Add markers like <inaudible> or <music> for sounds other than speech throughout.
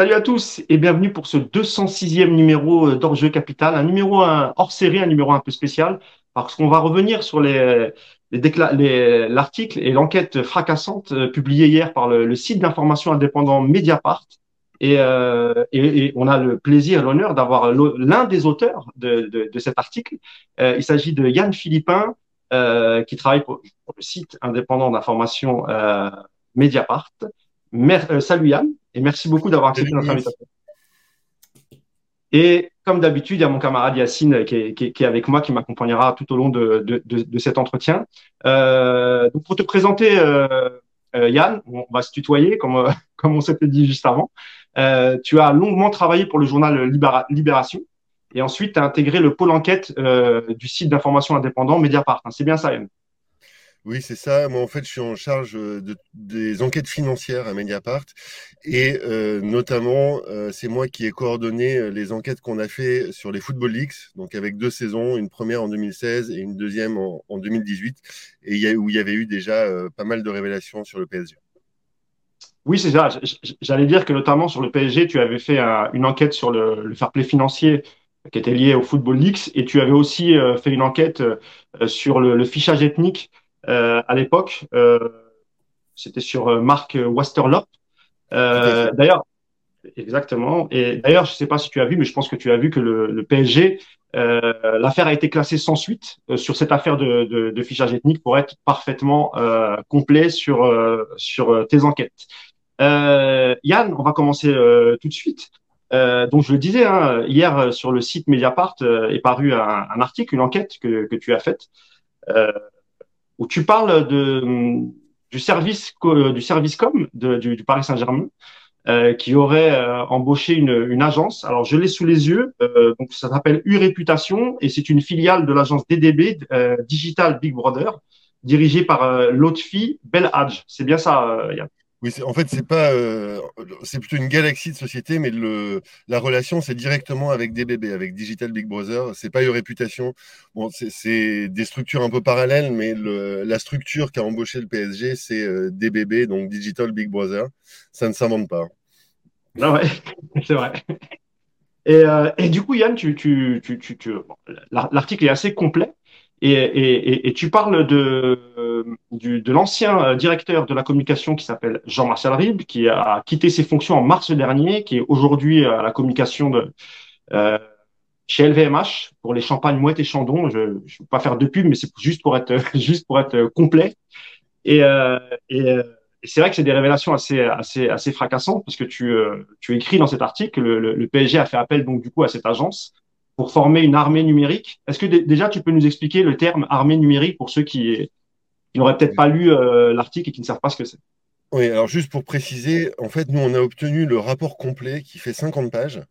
Salut à tous et bienvenue pour ce 206e numéro d'Hors-jeu Capital, un numéro hors série, un numéro un peu spécial, parce qu'on va revenir sur l'article et l'enquête fracassante euh, publiée hier par le, site d'information indépendant Mediapart. Euh, et, et, on a le plaisir l'honneur d'avoir l'un des auteurs de, cet article. Euh, il s'agit de Yann Philippin, euh, qui travaille pour, le site indépendant d'information euh, Mediapart. Salut Yann, et merci beaucoup d'avoir accepté notre invitation. Et comme d'habitude, il y a mon camarade Yacine qui est, qui, qui est avec moi, qui m'accompagnera tout au long de, de, de, de cet entretien. Euh, donc pour te présenter, euh, euh Yann, on va se tutoyer comme, <laughs> comme on s'était dit juste avant. Euh, tu as longuement travaillé pour le journal Libération et ensuite tu as intégré le pôle enquête euh, du site d'information indépendant Mediapart. Hein, c'est bien ça, Yann? Oui, c'est ça. Moi, en fait, je suis en charge euh, de, des enquêtes financières à Mediapart. Et euh, notamment, euh, c'est moi qui ai coordonné les enquêtes qu'on a fait sur les Football Leagues, donc avec deux saisons, une première en 2016 et une deuxième en, en 2018, et où il y avait eu déjà pas mal de révélations sur le PSG. Oui, c'est ça. J'allais dire que notamment sur le PSG, tu avais fait une enquête sur le, le fair play financier qui était lié au Football Leagues, et tu avais aussi fait une enquête sur le, fichage ethnique à l'époque. Euh, c'était sur euh, Marc Westerlop. D'ailleurs, Exactement. Et d'ailleurs, je ne sais pas si tu as vu, mais je pense que tu as vu que le, le PSG, euh, l'affaire a été classée sans suite euh, sur cette affaire de, de, de, fichage ethnique pour être parfaitement euh, complet sur sur tes enquêtes. Yann, on va commencer tout de suite. donc je le disais hein, hier sur le site Mediapart est paru un, un, article, une enquête que, que tu as faite où tu parles de, du service du service com du, du, Paris Saint-Germain euh, qui aurait euh, embauché une, une, agence. Alors je l'ai sous les yeux. Euh, donc ça s'appelle U Réputation et c'est une filiale de l'agence DDB euh, Digital Big Brother dirigée par euh, Lotfi Belhadj. C'est bien ça, Yann? Oui, en fait, c'est pas, euh, c'est plutôt une galaxie de sociétés, mais le, la relation, c'est directement avec DBB, avec Digital Big Brother. C'est pas une réputation. Bon, c'est des structures un peu parallèles, mais le, la structure qui a embauché le PSG, c'est euh, DBB, donc Digital Big Brother. Ça ne s'invente pas. Non, ouais, <laughs> c'est vrai. Et, euh, et, du coup, Yann, tu, tu, tu, tu l'article est assez complet. Et, et, et, tu parles de, du, de l'ancien euh, directeur de la communication qui s'appelle Jean-Marcel Ribes, qui a quitté ses fonctions en mars dernier, qui est aujourd'hui à la communication de, euh, chez LVMH pour les champagnes Mouette et Chandon. Je ne vais pas faire de pub, mais c'est juste pour être <laughs> juste pour être complet. Et, euh, et, et c'est vrai que c'est des révélations assez assez assez fracassantes parce que tu euh, tu écris dans cet article le, le, le PSG a fait appel donc du coup à cette agence pour former une armée numérique. Est-ce que déjà tu peux nous expliquer le terme armée numérique pour ceux qui, n'auraient peut-être pas lu euh, l'article et qui ne savent pas ce que c'est? Oui, alors juste pour préciser, en fait, nous, on a obtenu le rapport complet qui fait 50 pages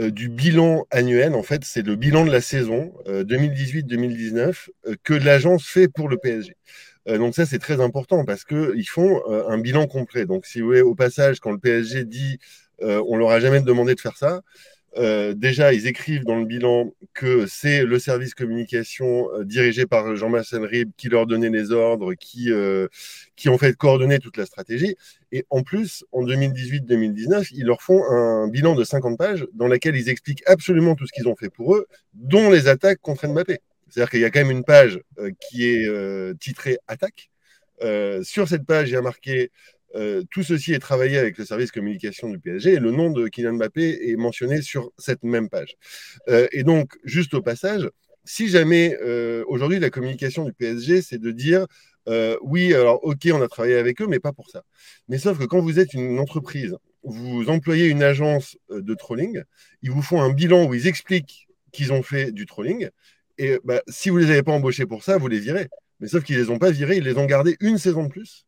euh, du bilan annuel. En fait, c'est le bilan de la saison euh, 2018-2019 euh, que l'agence fait pour le PSG. Donc ça, c'est très important parce qu'ils font un bilan complet. Donc si vous voulez, au passage, quand le PSG dit on leur a jamais demandé de faire ça, euh, déjà, ils écrivent dans le bilan que c'est le service communication euh, dirigé par Jean-Marcel Rib qui leur donnait les ordres, qui, euh, qui en fait coordonnait toute la stratégie. Et en plus, en 2018-2019, ils leur font un bilan de 50 pages dans lequel ils expliquent absolument tout ce qu'ils ont fait pour eux, dont les attaques contre Mbappé. C'est-à-dire qu'il y a quand même une page euh, qui est titrée Attaque. sur cette page, il y a marqué euh, tout ceci est travaillé avec le service communication du PSG et le nom de Kylian Mbappé est mentionné sur cette même page. Euh, et donc, juste au passage, si jamais euh, aujourd'hui la communication du PSG, c'est de dire oui, alors ok, on a travaillé avec eux, mais pas pour ça. Mais sauf que quand vous êtes une entreprise, vous employez une agence de trolling, ils vous font un bilan où ils expliquent qu'ils ont fait du trolling. Et bah, si vous les avez pas embauchés pour ça, vous les virez. Mais sauf qu'ils les ont pas virés, ils les ont gardés une saison de plus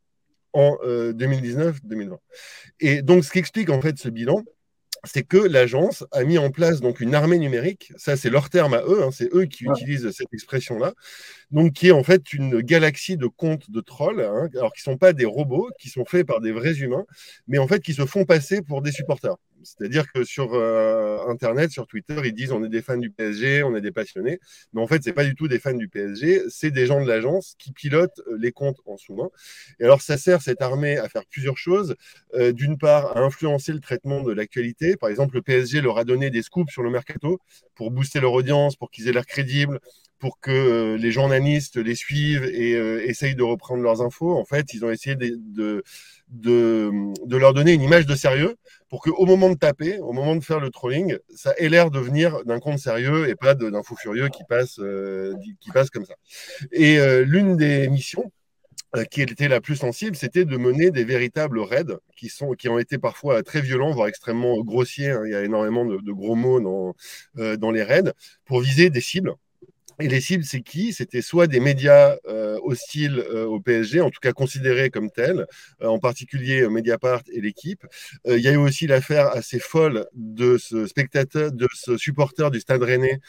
en 2019-2020. Euh, Et donc, ce qui explique en fait ce bilan, c'est que l'agence a mis en place donc une armée numérique. Ça, c'est leur terme à eux. Hein, c'est eux qui ouais. utilisent cette expression-là. Donc, qui est en fait une galaxie de comptes de trolls, hein, alors qui sont pas des robots, qui sont faits par des vrais humains, mais en fait qui se font passer pour des supporters. C'est-à-dire que sur euh, Internet, sur Twitter, ils disent on est des fans du PSG, on est des passionnés. Mais en fait, c'est pas du tout des fans du PSG, c'est des gens de l'agence qui pilotent euh, les comptes en sous-main. Et alors, ça sert cette armée à faire plusieurs choses. Euh, d'une part, à influencer le traitement de l'actualité. Par exemple, le PSG leur a donné des scoops sur le mercato pour booster leur audience, pour qu'ils aient l'air crédibles, pour que les journalistes les suivent et essayent de reprendre leurs infos. En fait, ils ont essayé de de, leur donner une image de sérieux pour qu'au moment de taper, au moment de faire le trolling, ça ait l'air de venir d'un compte sérieux et pas d'un fou furieux qui passe, euh, qui passe comme ça. Et euh, l'une des missions euh, qui était la plus sensible, c'était de mener des véritables raids qui, sont, qui ont été parfois très violents, voire extrêmement grossiers. Hein. Il y a énormément de, de gros mots dans, dans les raids pour viser des cibles et les cibles, c'est qui? C'était soit des médias euh, hostiles euh, au PSG, en tout cas considérés comme tels, euh, en particulier Mediapart et l'équipe. Il y a eu aussi l'affaire assez folle de ce spectateur, de ce supporter du Stade Rennais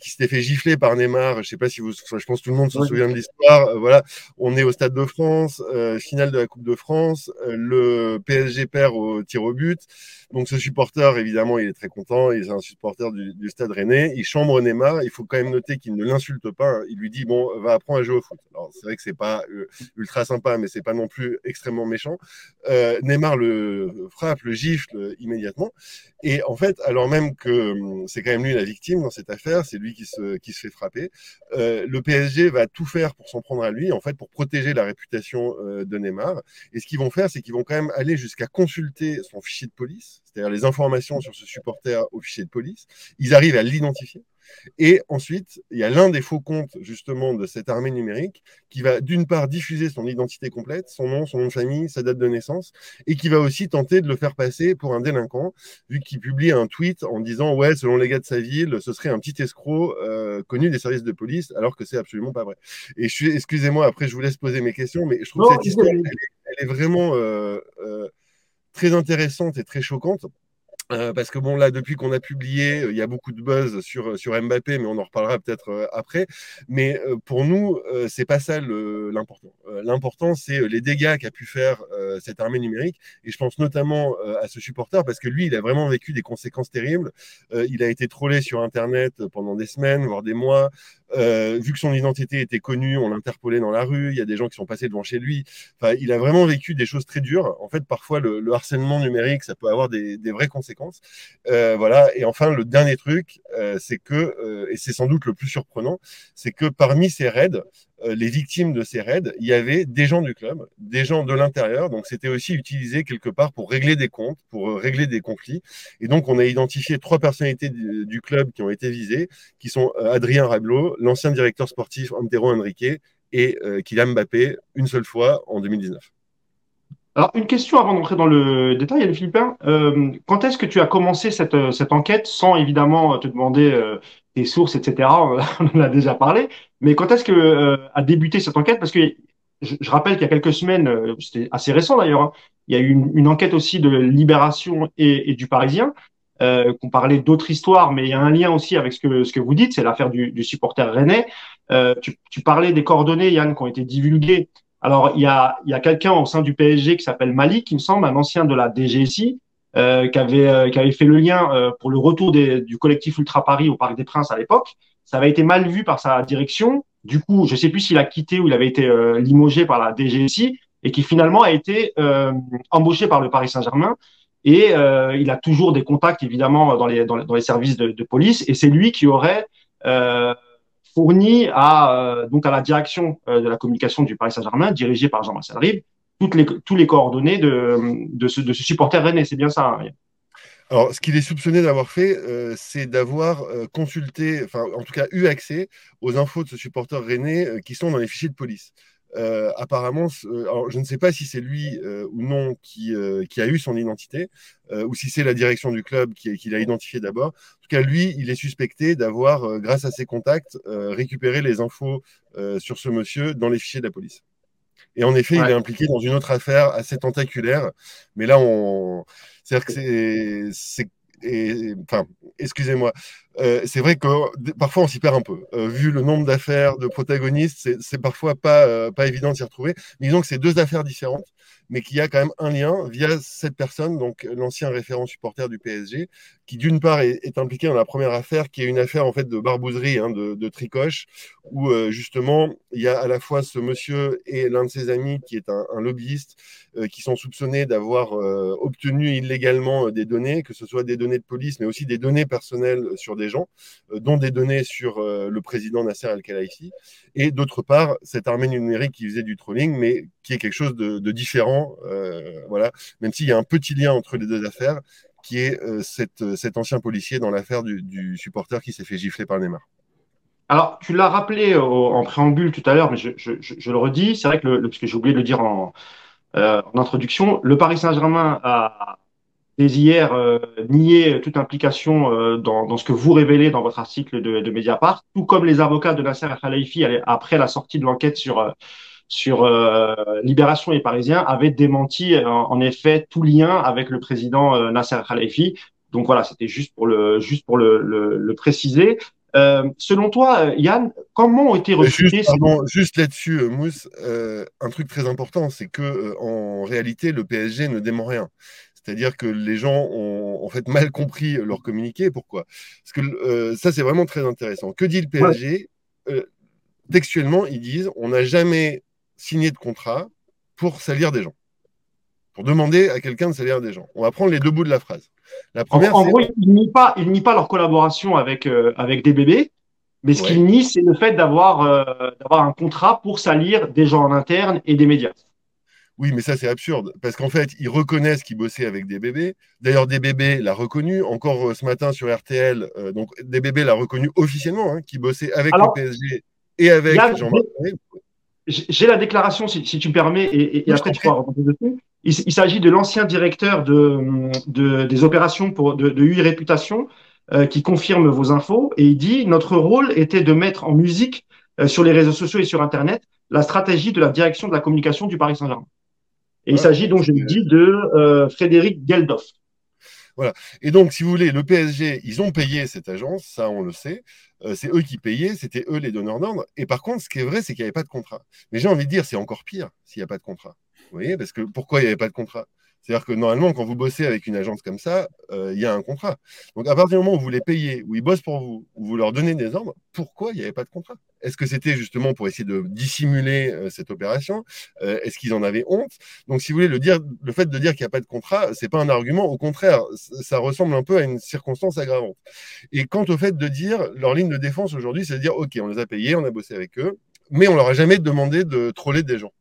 qui s'était fait gifler par Neymar. Je ne sais pas si vous, je pense que tout le monde se souvient de l'histoire. voilà, on est au Stade de France, finale de la Coupe de France, le PSG perd au tir au but. Donc ce supporter, évidemment, il est très content. Il est un supporter du, du Stade Rennais. Il chambre Neymar. Il faut quand même noter qu'il ne l'insulte pas. Il lui dit bon, va apprendre à jouer au foot. Alors c'est vrai que c'est pas euh, ultra sympa, mais c'est pas non plus extrêmement méchant. Euh, Neymar le frappe, le gifle immédiatement. Et en fait, alors même que hum, c'est quand même lui la victime dans cette affaire, c'est lui qui se, qui se fait frapper, euh, le PSG va tout faire pour s'en prendre à lui, en fait, pour protéger la réputation euh, de Neymar. Et ce qu'ils vont faire, c'est qu'ils vont quand même aller jusqu'à consulter son fichier de police, c'est-à-dire les informations sur ce supporter au fichier de police. Ils arrivent à l'identifier. Et ensuite, il y a l'un des faux comptes justement de cette armée numérique qui va d'une part diffuser son identité complète, son nom, son nom de famille, sa date de naissance, et qui va aussi tenter de le faire passer pour un délinquant, vu qu'il publie un tweet en disant ouais, selon les gars de sa ville, ce serait un petit escroc euh, connu des services de police, alors que c'est absolument pas vrai. Et je suis, excusez-moi, après je vous laisse poser mes questions, mais je trouve que cette histoire, elle est, vraiment euh, euh, très intéressante et très choquante euh, parce que bon, là, depuis qu'on a publié, euh, il y a beaucoup de buzz sur, sur Mbappé, mais on en reparlera peut-être euh, après. Mais pour nous, c'est pas ça l'important. L'important, c'est les dégâts qu'a pu faire cette armée numérique. Et je pense notamment à ce supporter, parce que lui, il a vraiment vécu des conséquences terribles. il a été trollé sur Internet pendant des semaines, voire des mois. Euh, vu que son identité était connue, on l'interpellait dans la rue. Il y a des gens qui sont passés devant chez lui. Enfin, il a vraiment vécu des choses très dures. En fait, parfois, le, le harcèlement numérique, ça peut avoir des, des vraies conséquences. Euh, voilà. Et enfin, le dernier truc, euh, c'est que, euh, et c'est sans doute le plus surprenant, c'est que parmi ces raids, les victimes de ces raids, il y avait des gens du club, des gens de l'intérieur. Donc, c'était aussi utilisé quelque part pour régler des comptes, pour régler des conflits. Et donc, on a identifié trois personnalités du, club qui ont été visées, qui sont Adrien Rablot, l'ancien directeur sportif Antero Henrique et Kylian Mbappé, une seule fois en 2019. Alors, une question avant d'entrer dans le détail, Yann Philippin. Euh, quand est-ce que tu as commencé cette, cette enquête sans évidemment te demander euh, tes sources, etc. <laughs> On en a déjà parlé. Mais quand est-ce que euh, a débuté cette enquête? Parce que je, je rappelle qu'il y a quelques semaines, euh, c'était assez récent d'ailleurs, hein, il y a eu une, une, enquête aussi de Libération et, et du Parisien euh, qu'on parlait d'autres histoires, mais il y a un lien aussi avec ce que, ce que vous dites, c'est l'affaire du, du supporter rennais. Euh, tu, tu parlais des coordonnées, Yann, qui ont été divulguées alors, il y a, il y a quelqu'un au sein du PSG qui s'appelle Malik, il me semble, un ancien de la DGSI, euh, qui, avait, euh, qui avait fait le lien euh, pour le retour des, du collectif Ultra Paris au Parc des Princes à l'époque. Ça avait été mal vu par sa direction. Du coup, je sais plus s'il a quitté ou il avait été euh, limogé par la DGSI et qui finalement a été embauché par le Paris Saint-Germain. Et il a toujours des contacts, évidemment, dans les, dans les, dans les services de, de, police. Et c'est lui qui aurait fourni à, euh, donc à la direction euh, de la communication du Paris Saint-Germain, dirigée par Jean-Marcel Ribes, toutes les, tous les coordonnées de, de, ce, supporter rennais. C'est bien ça. Hein alors, ce qu'il est soupçonné d'avoir fait, euh, c'est d'avoir consulté, enfin, en tout cas, eu accès aux infos de ce supporter rennais qui sont dans les fichiers de police. Euh, apparemment, alors je ne sais pas si c'est lui euh, ou non qui, euh, qui, a eu son identité, ou si c'est la direction du club qui, qui l'a identifié d'abord. En tout cas, lui, il est suspecté d'avoir, grâce à ses contacts, récupéré les infos sur ce monsieur dans les fichiers de la police. Et en effet, ouais. il est impliqué dans une autre affaire assez tentaculaire, mais là, on, c'est-à-dire que c'est, enfin, excusez-moi, Euh, c'est vrai que parfois on s'y perd un peu. Euh, vu le nombre d'affaires, de protagonistes, c'est parfois pas, euh, pas évident de s'y retrouver. Mais disons que c'est deux affaires différentes, mais qu'il y a quand même un lien via cette personne, donc l'ancien référent supporter du PSG, qui d'une part est, impliqué dans la première affaire, qui est une affaire en fait de barbouzerie, hein, de, de, tricoche, où justement il y a à la fois ce monsieur et l'un de ses amis qui est un, un lobbyiste, qui sont soupçonnés d'avoir obtenu illégalement des données, que ce soit des données de police, mais aussi des données personnelles sur des gens, euh, dont des données sur euh, le président Nasser Al-Khelaifi, et d'autre part, cette armée numérique qui faisait du trolling, mais qui est quelque chose de, différent, euh, voilà, même s'il y a un petit lien entre les deux affaires, qui est cet ancien policier dans l'affaire du, supporter qui s'est fait gifler par Neymar. Alors, tu l'as rappelé en préambule tout à l'heure, mais je, le redis, c'est vrai que, le, parce que j'ai oublié de le dire en, en introduction, le Paris Saint-Germain a, hier euh, nier toute implication euh, dans, ce que vous révélez dans votre article de, de Mediapart, tout comme les avocats de Nasser Al-Khelaifi après la sortie de l'enquête sur euh, euh, Libération et Parisien avaient démenti en, effet tout lien avec le président Nasser Al-Khelaifi. Donc voilà, c'était juste pour le préciser. Selon toi, Yann, comment ont été recrutés Juste, juste là-dessus, Mousse, un truc très important, c'est que en réalité, le PSG ne dément rien. C'est-à-dire que les gens ont en fait mal compris leur communiqué. Pourquoi? Parce que euh, ça, c'est vraiment très intéressant. Que dit le PSG euh, Textuellement, ils disent on n'a jamais signé de contrat pour salir des gens, pour demander à quelqu'un de salir des gens. On va prendre les deux bouts de la phrase. La première, en, gros, ils nient pas, ils pas leur collaboration avec euh, avec des bébés. Mais ce qu'ils nient, c'est le fait d'avoir d'avoir un contrat pour salir des gens en interne et des médias. Oui, mais ça, c'est absurde. Parce qu'en fait, ils reconnaissent qu'ils bossaient avec des bébés. D'ailleurs, des bébés l'a reconnu. Encore euh, ce matin sur RTL, euh, donc des bébés l'a reconnu officiellement, hein, qui bossait avec le PSG et avec Jean-Marc. J'ai la déclaration, si, tu me permets, et, après tu pourras dessus. Il, s'agit de l'ancien directeur de, des opérations pour, de, de UI Réputation euh, qui confirme vos infos. Et il dit Notre rôle était de mettre en musique sur les réseaux sociaux et sur Internet la stratégie de la direction de la communication du Paris Saint-Germain. Et il s'agit donc, je le dis, de euh, Frédéric Geldof. Voilà. Et donc, si vous voulez, le PSG, ils ont payé cette agence, ça on le sait. Euh, c'est eux qui payaient, c'était eux les donneurs d'ordre. Et par contre, ce qui est vrai, c'est qu'il n'y avait pas de contrat. Mais j'ai envie de dire, c'est encore pire s'il n'y a pas de contrat. Vous voyez, parce que pourquoi il n'y avait pas de contrat? C'est-à-dire que normalement, quand vous bossez avec une agence comme ça, euh, il y a un contrat. Donc à partir du moment où vous les payez, où ils bossent pour vous, où vous leur donnez des ordres, pourquoi il n'y avait pas de contrat? Est-ce que c'était justement pour essayer de dissimuler euh, cette opération? Euh, Est-ce qu'ils en avaient honte? Donc si vous voulez, le, dire, le fait de dire qu'il n'y a pas de contrat, c'est pas un argument. Au contraire, ça ressemble un peu à une circonstance aggravante. Et quant au fait de dire, leur ligne de défense aujourd'hui, c'est de dire, OK, on les a payés, on a bossé avec eux, mais on leur a jamais demandé de troller des gens.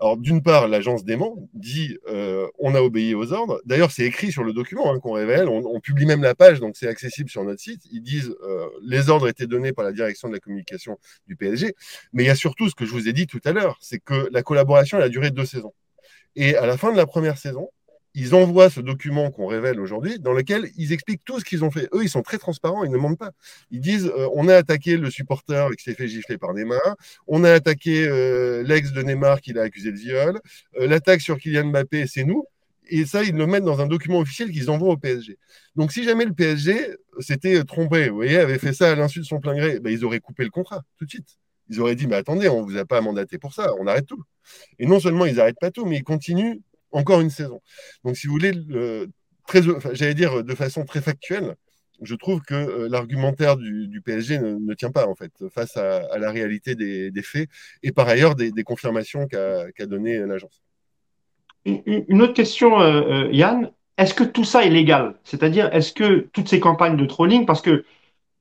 Alors, d'une part, l'agence dément, dit euh, on a obéi aux ordres. D'ailleurs, c'est écrit sur le document hein, qu'on révèle. On, publie même la page, donc c'est accessible sur notre site. Ils disent euh, les ordres étaient donnés par la direction de la communication du PSG. Mais il y a surtout ce que je vous ai dit tout à l'heure c'est que la collaboration a duré deux saisons. Et à la fin de la première saison, ils envoient ce document qu'on révèle aujourd'hui, dans lequel ils expliquent tout ce qu'ils ont fait. Eux, ils sont très transparents, ils ne mentent pas. Ils disent euh, on a attaqué le supporter qui s'est fait gifler par Neymar, on a attaqué euh, l'ex de Neymar qui l'a accusé de viol, euh, l'attaque sur Kylian Mbappé, c'est nous. Et ça, ils le mettent dans un document officiel qu'ils envoient au PSG. Donc, si jamais le PSG s'était trompé, vous voyez, avait fait ça à l'insu de son plein gré, ben, ils auraient coupé le contrat tout de suite. Ils auraient dit, mais attendez, on ne vous a pas mandaté pour ça, on arrête tout. Et non seulement ils n'arrêtent pas tout, mais ils continuent encore une saison. Donc, si vous voulez, très, j'allais dire de façon très factuelle, je trouve que euh, l'argumentaire du, PSG ne, tient pas en fait face à, la réalité des, faits et par ailleurs des, confirmations qu'a qu donné l'agence. Une, autre question, euh, euh, Yann. Est-ce que tout ça est légal? C'est-à-dire, est-ce que toutes ces campagnes de trolling, parce que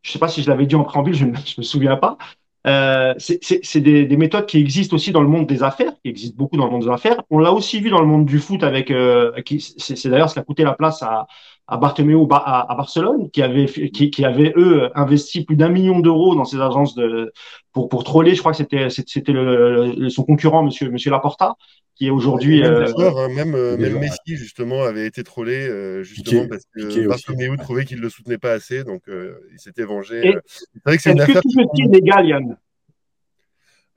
je ne sais pas si je l'avais dit en préambule, je ne me souviens pas, euh, c'est des, des, méthodes qui existent aussi dans le monde des affaires, qui existent beaucoup dans le monde des affaires. On l'a aussi vu dans le monde du foot avec, euh, c'est d'ailleurs ce qui a coûté la place à, à Bartomeu à, à, Barcelone, qui avait, qui, qui avait eux investi plus d'un million d'euros dans ces agences de pour pour troller. Je crois que c'était c'était son concurrent, Monsieur Monsieur Laporta, qui est aujourd'hui. Même, euh, hein, même, euh, même Messi justement avait été trollé justement parce que Bartomeu trouvait qu'il le soutenait pas assez, donc il s'était vengé. C'est vrai que c'est une affaire. Est-ce que tout est légal, Yann?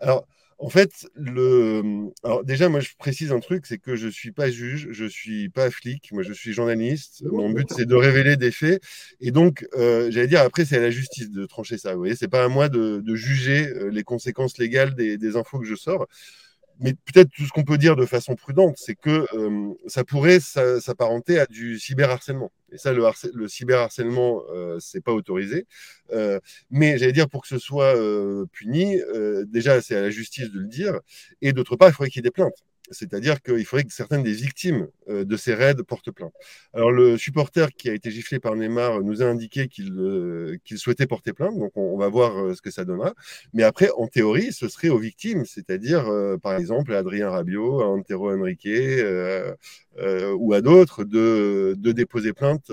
Alors, En fait, le... Alors déjà, moi, je précise un truc, c'est que je suis pas juge, je suis pas flic, moi, je suis journaliste. Mon but, c'est de révéler des faits. Et donc, euh, j'allais dire, après, c'est à la justice de trancher ça. Vous voyez, c'est pas à moi de, juger euh, les conséquences légales des, des infos que je sors mais peut-être tout ce qu'on peut dire de façon prudente, c'est que euh, ça pourrait s'apparenter à du cyberharcèlement. Et ça, le, le cyberharcèlement, euh, c'est pas autorisé. Euh, mais j'allais dire, pour que ce soit euh, puni, déjà, c'est à la justice de le dire. Et d'autre part, il faudrait qu'il y ait des plaintes. C'est-à-dire qu'il faudrait que certaines des victimes euh, de ces raids portent plainte. Alors le supporter qui a été giflé par Neymar nous a indiqué qu'il euh, souhaitait porter plainte, donc on, va voir euh, ce que ça donnera. Mais après, en théorie, ce serait aux victimes, c'est-à-dire par exemple à Adrien Rabiot, à Antero Henrique ou à d'autres de, déposer plainte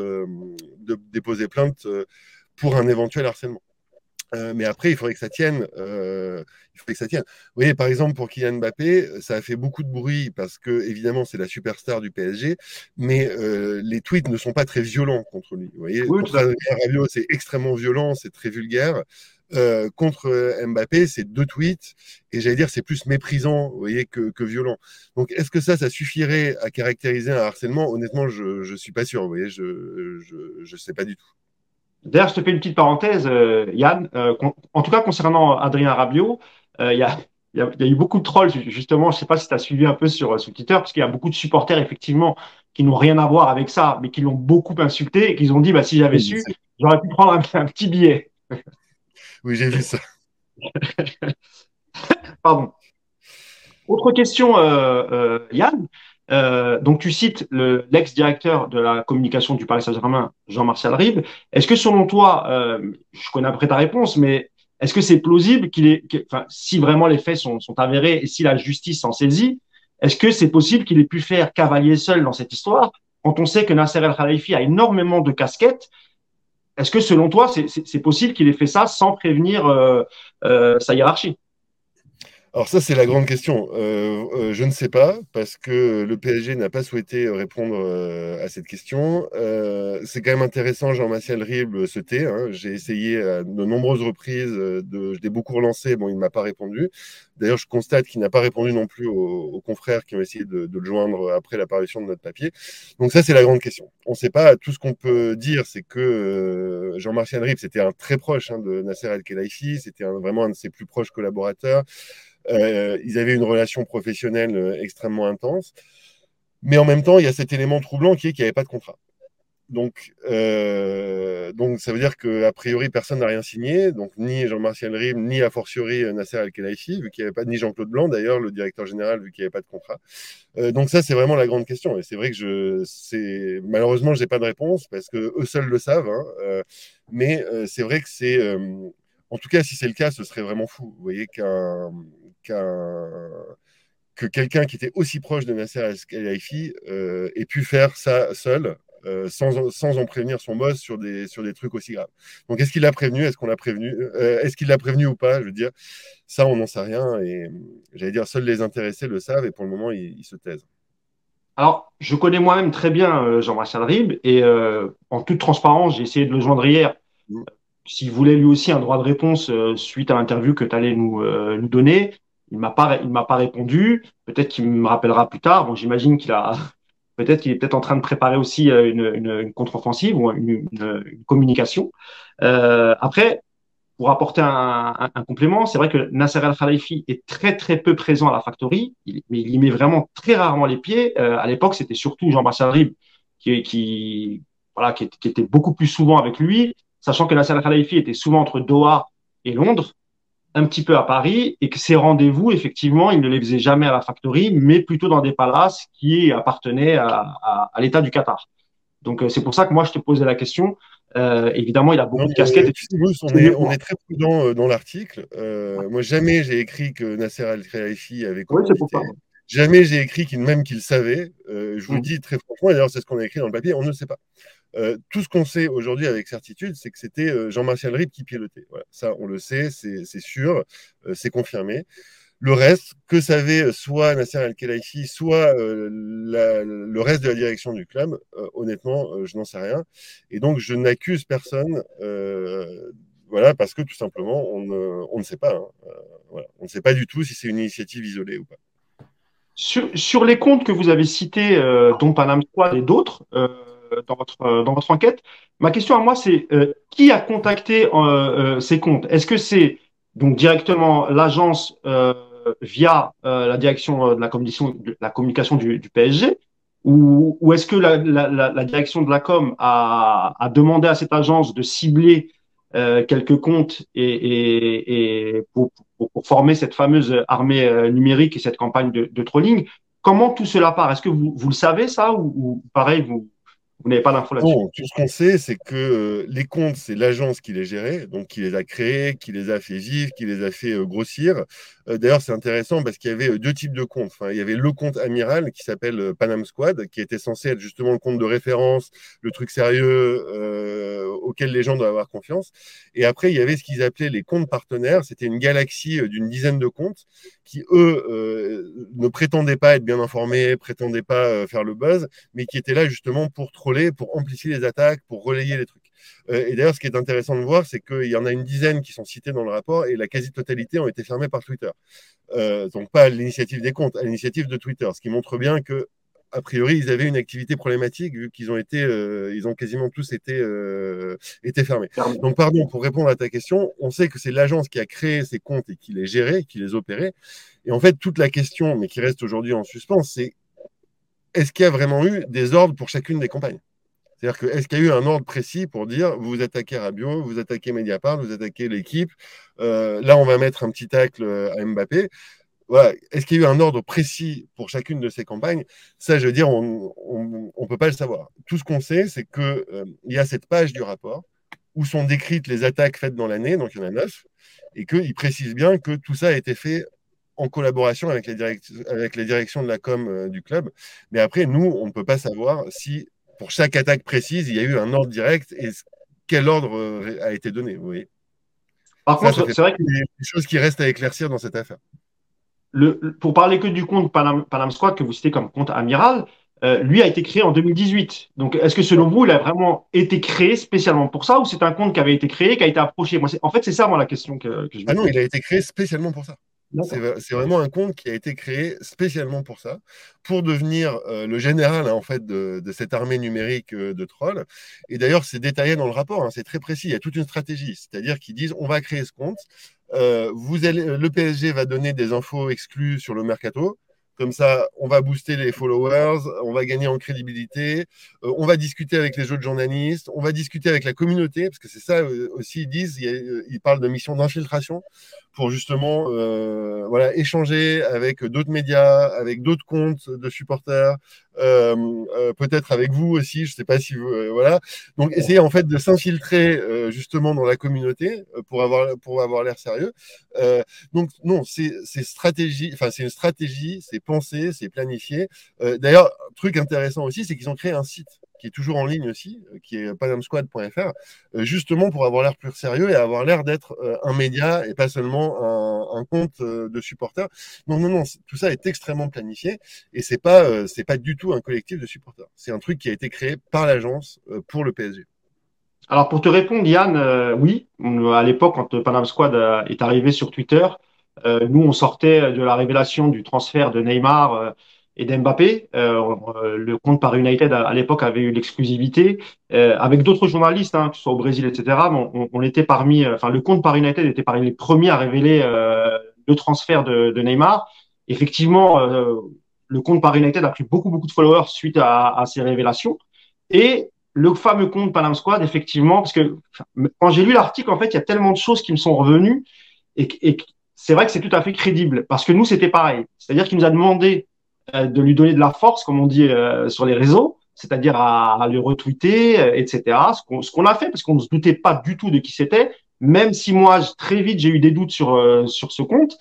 pour un éventuel harcèlement. Euh, mais après, il faudrait que ça tienne. Euh, il faudrait que ça tienne. Vous voyez, par exemple, pour Kylian Mbappé, ça a fait beaucoup de bruit parce que, évidemment, c'est la superstar du PSG, mais euh, les tweets ne sont pas très violents contre lui. Vous voyez, oui, c'est extrêmement violent, c'est très vulgaire. contre Mbappé, c'est deux tweets, et j'allais dire, c'est plus méprisant, vous voyez, que, que violent. Donc, est-ce que ça, ça suffirait à caractériser un harcèlement? Honnêtement, je ne suis pas sûr, vous voyez, je ne sais pas du tout. D'ailleurs, je te fais une petite parenthèse, euh, Yann. Euh, en tout cas, concernant Adrien Rabiot, euh, il y, a, y, a, y, a, eu beaucoup de trolls, justement. Je ne sais pas si tu as suivi un peu sur, sur Twitter, parce qu'il y a beaucoup de supporters, effectivement, qui n'ont rien à voir avec ça, mais qui l'ont beaucoup insulté et qui ont dit bah, si j'avais su, j'aurais pu prendre un, petit billet. <laughs> Oui, j'ai vu ça. <laughs> Pardon. Autre question, Yann. Euh, donc, tu cites l'ex-directeur de la communication du Paris Saint-Germain, Jean-Martial Rive. Est-ce que selon toi, euh, je connais après ta réponse, mais est-ce que c'est plausible qu'il ait, si vraiment les faits sont, sont, avérés et si la justice s'en saisit, est-ce que c'est possible qu'il ait pu faire cavalier seul dans cette histoire quand on sait que Nasser El Khalifi a énormément de casquettes? Est-ce que selon toi, c'est possible qu'il ait fait ça sans prévenir euh, euh sa hiérarchie? Alors ça, c'est la grande question. Euh, euh, je ne sais pas, parce que le PSG n'a pas souhaité répondre euh, à cette question. c'est quand même intéressant, Jean-Martial Rible se tait. Hein. J'ai essayé à de nombreuses reprises, de, je l'ai beaucoup relancé, bon, il ne m'a pas répondu. D'ailleurs, je constate qu'il n'a pas répondu non plus aux, confrères qui ont essayé de, de, le joindre après l'apparition de notre papier. Donc ça, c'est la grande question. On ne sait pas. Tout ce qu'on peut dire, c'est que Jean-Martial Rible, c'était un très proche hein, de Nasser El-Khelaifi, c'était vraiment un de ses plus proches collaborateurs. Euh, ils avaient une relation professionnelle euh, extrêmement intense. Mais en même temps, il y a cet élément troublant qui est qu'il n'y avait pas de contrat. Donc, euh, donc ça veut dire qu'a priori, personne n'a rien signé, donc ni Jean-Martial Rim, ni a fortiori Nasser Al-Khelaifi, vu qu'il n'y avait pas, ni Jean-Claude Blanc d'ailleurs, le directeur général, vu qu'il n'y avait pas de contrat. donc ça, c'est vraiment la grande question. Et c'est vrai que je, malheureusement, je n'ai pas de réponse parce que eux seuls le savent. Hein, mais c'est vrai que c'est, en tout cas, si c'est le cas, ce serait vraiment fou. Vous voyez qu'un que quelqu'un qui était aussi proche de Nasser El-Khelaifi euh, ait pu faire ça seul, euh, sans, sans, en prévenir son boss sur des, sur des trucs aussi graves. Donc, est-ce qu'il l'a prévenu? Est-ce qu'on l'a prévenu? Euh, Est-ce qu'il l'a prévenu ou pas? Je veux dire, ça, on n'en sait rien. Et j'allais dire, seuls les intéressés le savent et pour le moment, ils, se taisent. Alors, je connais moi-même très bien Jean-Martial Rib et en toute transparence, j'ai essayé de le joindre hier. Mm. S'il voulait lui aussi un droit de réponse suite à l'interview que tu allais nous, nous donner, il m'a pas, il m'a pas répondu. Peut-être qu'il me rappellera plus tard. Bon, j'imagine qu'il a, <laughs> peut-être qu'il est peut-être en train de préparer aussi euh, une, une, une contre-offensive ou une, une communication. Euh, après, pour apporter un, un, complément, c'est vrai que Nasser Al Khalifi est très très peu présent à la factory, mais il y met vraiment très rarement les pieds. Euh, à l'époque, c'était surtout Jean-Baptiste Rib qui, qui, voilà, qui, qui, était beaucoup plus souvent avec lui, sachant que Nasser Al Khalifi était souvent entre Doha et Londres un petit peu à Paris et que ces rendez-vous, effectivement, il ne les faisait jamais à la factory, mais plutôt dans des palaces qui appartenaient à, à, à l'État du Qatar. Donc, euh, c'est pour ça que moi, je te posais la question. Euh, évidemment, il a beaucoup de casquettes. on, est, on, est, très prudent euh, dans l'article. Euh, moi, jamais j'ai écrit que Nasser Al-Khelaifi avait oui, Jamais j'ai écrit qu'il même qu'il savait. Euh, je vous le mm. dis très franchement, et d'ailleurs, c'est ce qu'on a écrit dans le papier, on ne sait pas. Euh, tout ce qu'on sait aujourd'hui avec certitude, c'est que c'était euh, Jean-Martial Rib qui pilotait. Voilà, ça, on le sait, c'est sûr, euh, c'est confirmé. Le reste, que savait soit Nasser El-Khelaifi, soit le reste de la direction du club, honnêtement, je n'en sais rien. Et donc, je n'accuse personne voilà, parce que tout simplement, on ne, sait pas. Hein. On ne sait pas du tout si c'est une initiative isolée ou pas. Sur, les comptes que vous avez cités, dont Panam Squad et d'autres, dans, votre, dans votre enquête, ma question à moi, c'est qui a contacté ces comptes? Est-ce que c'est donc directement l'agence via la direction de la, de la communication du, du PSG ou, ou est-ce que la, la, la, direction de la com a, a, demandé à cette agence de cibler euh, quelques comptes et, et, et pour, pour, pour, former cette fameuse armée euh, numérique et cette campagne de, de trolling? Comment tout cela part? Est-ce que vous, vous le savez ça ou, ou pareil vous vous n'avez pas d'infos là-dessus Tout ce qu'on sait, c'est que euh, les comptes, c'est l'agence qui les gérait, donc qui les a créés, qui les a fait vivre, qui les a fait euh, grossir. Euh, d'ailleurs, c'est intéressant parce qu'il y avait deux types de comptes. Enfin, il y avait le compte amiral qui s'appelle Panam Squad, qui était censé être justement le compte de référence, le truc sérieux auquel les gens doivent avoir confiance. Et après, il y avait ce qu'ils appelaient les comptes partenaires. C'était une galaxie d'une dizaine de comptes qui, eux, ne prétendaient pas être bien informés, prétendaient pas faire le buzz, mais qui étaient là justement pour troller, pour amplifier les attaques, pour relayer les trucs. Euh, et d'ailleurs, ce qui est intéressant de voir, c'est qu'il y en a une dizaine qui sont cités dans le rapport et la quasi-totalité ont été fermées par Twitter. Euh, donc pas à l'initiative des comptes, à l'initiative de Twitter, ce qui montre bien que a priori, ils avaient une activité problématique vu qu'ils ont été, euh, ils ont quasiment tous été, euh, été fermés. Donc, pardon, pour répondre à ta question, on sait que c'est l'agence qui a créé ces comptes et qui les gérait, qui les opérait. Et en fait, toute la question, mais qui reste aujourd'hui en suspens, c'est est-ce qu'il y a vraiment eu des ordres pour chacune des campagnes? C'est-à-dire que est-ce qu'il y a eu un ordre précis pour dire vous attaquez Rabiot, vous attaquez Mediapart, vous attaquez l'équipe, euh, là on va mettre un petit tacle à Mbappé voilà. Est-ce qu'il y a eu un ordre précis pour chacune de ces campagnes? Ça, je veux dire, on ne peut pas le savoir. Tout ce qu'on sait, c'est qu'il euh, y a cette page du rapport où sont décrites les attaques faites dans l'année, donc il y en a neuf, et qu'il précise bien que tout ça a été fait en collaboration avec les, avec les directions de la com euh, du club. Mais après, nous, on ne peut pas savoir si pour chaque attaque précise, il y a eu un ordre direct et quel ordre euh, a été donné. Vous voyez? Par contre, c'est vrai que des choses qui restent à éclaircir dans cette affaire. Le, pour parler que du compte Panam, Panam Squad que vous citez comme compte amiral, euh, lui a été créé en 2018. Donc, est-ce que selon vous, il a vraiment été créé spécialement pour ça ou c'est un compte qui avait été créé, qui a été approché? Moi, En fait, c'est ça, moi, la question que, que je Ah non, il a été créé spécialement pour ça. C'est vraiment un compte qui a été créé spécialement pour ça, pour devenir euh, le général hein, en fait de, cette armée numérique euh, de trolls. Et d'ailleurs, c'est détaillé dans le rapport, hein, c'est très précis. Il y a toute une stratégie, c'est-à-dire qu'ils disent on va créer ce compte, vous allez, le PSG va donner des infos exclues sur le mercato. Comme ça, on va booster les followers, on va gagner en crédibilité, euh, on va discuter avec les autres journalistes, on va discuter avec la communauté, parce que c'est ça euh, aussi, ils disent, ils parlent de mission d'infiltration pour justement euh, voilà, échanger avec d'autres médias, avec d'autres comptes de supporters, euh, euh, peut-être avec vous aussi, je ne sais pas si vous... voilà. Donc, essayer en fait de s'infiltrer justement dans la communauté pour avoir, pour avoir l'air sérieux. donc, non, c'est stratégie, enfin, c'est une stratégie, c'est pensé, c'est planifié. D'ailleurs, truc intéressant aussi, c'est qu'ils ont créé un site qui est toujours en ligne aussi, euh, qui est panamsquad.fr, euh, justement pour avoir l'air plus sérieux et avoir l'air d'être euh, un média et pas seulement un, compte de supporters. Non, non, non, tout ça est extrêmement planifié et c'est pas, c'est pas du tout un collectif de supporters. C'est un truc qui a été créé par l'agence pour le PSG. Alors pour te répondre, Yann, oui, à l'époque quand Panam Squad est arrivé sur Twitter, nous on sortait de la révélation du transfert de Neymar et d'Mbappé. Euh, euh, le compte Paris United à, l'époque avait eu l'exclusivité euh, avec d'autres journalistes, hein, que ce soit au Brésil, etc. on, on, était parmi, enfin le compte Paris United était parmi les premiers à révéler le transfert de, de Neymar. Effectivement, le compte Paris United a pris beaucoup beaucoup de followers suite à, à ces révélations et le fameux compte Panam Squad, effectivement, parce que quand j'ai lu l'article, en fait, il y a tellement de choses qui me sont revenues et, et c'est vrai que c'est tout à fait crédible parce que nous, c'était pareil. C'est-à-dire qu'il nous a demandé euh, de lui donner de la force, comme on dit euh, sur les réseaux, c'est-à-dire à, le retweeter, euh, etc. Ce qu'on a fait, parce qu'on ne se doutait pas du tout de qui c'était, même si moi, très vite, j'ai eu des doutes sur, sur ce compte.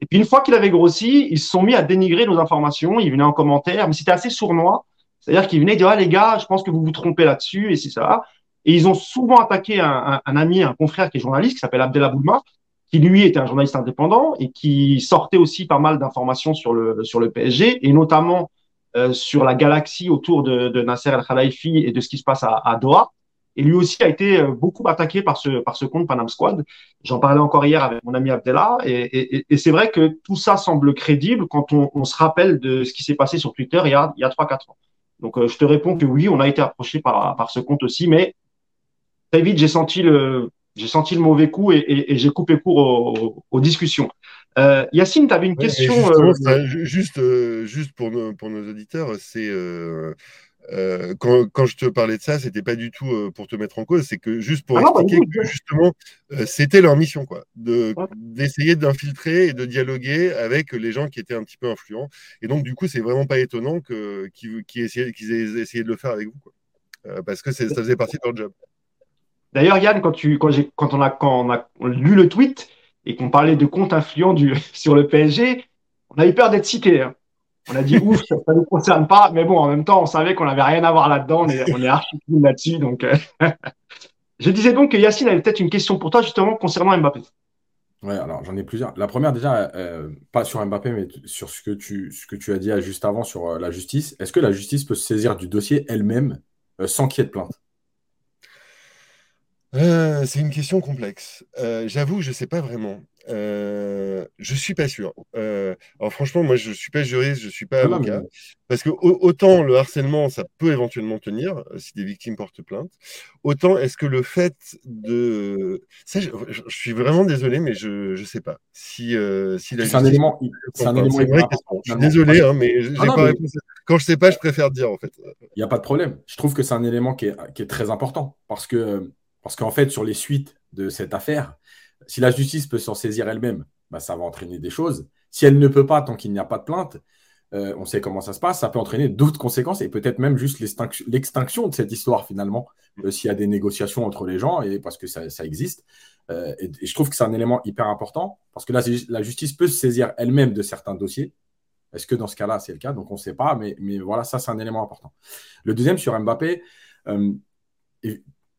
Et puis, une fois qu'il avait grossi, ils se sont mis à dénigrer nos informations. Ils venaient en commentaire, mais c'était assez sournois. C'est-à-dire qu'ils venaient dire, ah, les gars, je pense que vous vous trompez là-dessus, et c'est ça. Et ils ont souvent attaqué un, un, ami, un confrère qui est journaliste, qui s'appelle Abdelaboulma, qui lui était un journaliste indépendant et qui sortait aussi pas mal d'informations sur le, sur le PSG et notamment euh, sur la galaxie autour de, de Nasser El Khalifi et de ce qui se passe à, à Doha. Et lui aussi a été beaucoup attaqué par ce, par ce compte Panam Squad. J'en parlais encore hier avec mon ami Abdella. Et, et, c'est vrai que tout ça semble crédible quand on, on se rappelle de ce qui s'est passé sur Twitter il y a, il y a 3-4 ans. Donc, je te réponds que oui, on a été approché par, par ce compte aussi, mais très vite, j'ai senti le, j'ai senti le mauvais coup et, j'ai coupé court aux, discussions. Euh, Yacine, tu avais une question. Euh, juste, euh, juste pour, nos, pour nos auditeurs, c'est quand, quand, je te parlais de ça, c'était pas du tout pour te mettre en cause, c'est que juste pour ah bah expliquer que justement, c'était leur mission, quoi, d'essayer d'infiltrer et de dialoguer avec les gens qui étaient un petit peu influents. Et donc, du coup, c'est vraiment pas étonnant qu'ils aient essayé de le faire avec vous, quoi. parce que ça faisait partie de leur job. D'ailleurs, Yann, quand, tu, quand, quand, on a, quand on a lu le tweet et qu'on parlait de compte influent du, <laughs> sur le PSG, on a eu peur d'être cité. Hein. On a dit <laughs> ouf, ça ne nous concerne pas, mais bon, en même temps, on savait qu'on n'avait rien à voir là-dedans, on est, on est archi là-dessus. Donc, euh, <laughs> je disais donc que Yacine avait peut-être une question pour toi justement concernant Mbappé. Ouais, alors j'en ai plusieurs. La première, déjà, euh, pas sur Mbappé, mais sur ce que tu, ce que tu as dit juste avant sur euh, la justice. Est-ce que la justice peut se saisir du dossier elle-même sans qu'il y ait de plainte? Euh, c'est une question complexe. Euh, j'avoue, je ne sais pas vraiment. Euh, je suis pas sûr. Alors franchement, moi, je suis pas juriste, je suis pas avocat, parce que autant le harcèlement, ça peut éventuellement tenir si des victimes portent plainte, autant est-ce que le fait de, ça, je, suis vraiment désolé, mais je ne sais pas si si C'est un élément, c'est un élément Je suis désolé, hein, mais j'ai pas réponse. Quand je sais pas, je préfère dire en fait. Il n'y a pas de problème. Je trouve que c'est un élément qui est, qui est très important parce que parce qu'en fait, sur les suites de cette affaire, si la justice peut s'en saisir elle-même, bah, ça va entraîner des choses. Si elle ne peut pas, tant qu'il n'y a pas de plainte, euh, on sait comment ça se passe, ça peut entraîner d'autres conséquences et peut-être même juste l'extinction de cette histoire finalement, euh, s'il y a des négociations entre les gens, et parce que ça, existe. Euh, et, je trouve que c'est un élément hyper important, parce que là, la justice peut se saisir elle-même de certains dossiers. Est-ce que dans ce cas-là, c'est le cas? Donc on ne sait pas, mais, mais voilà, ça, c'est un élément important. Le deuxième sur Mbappé,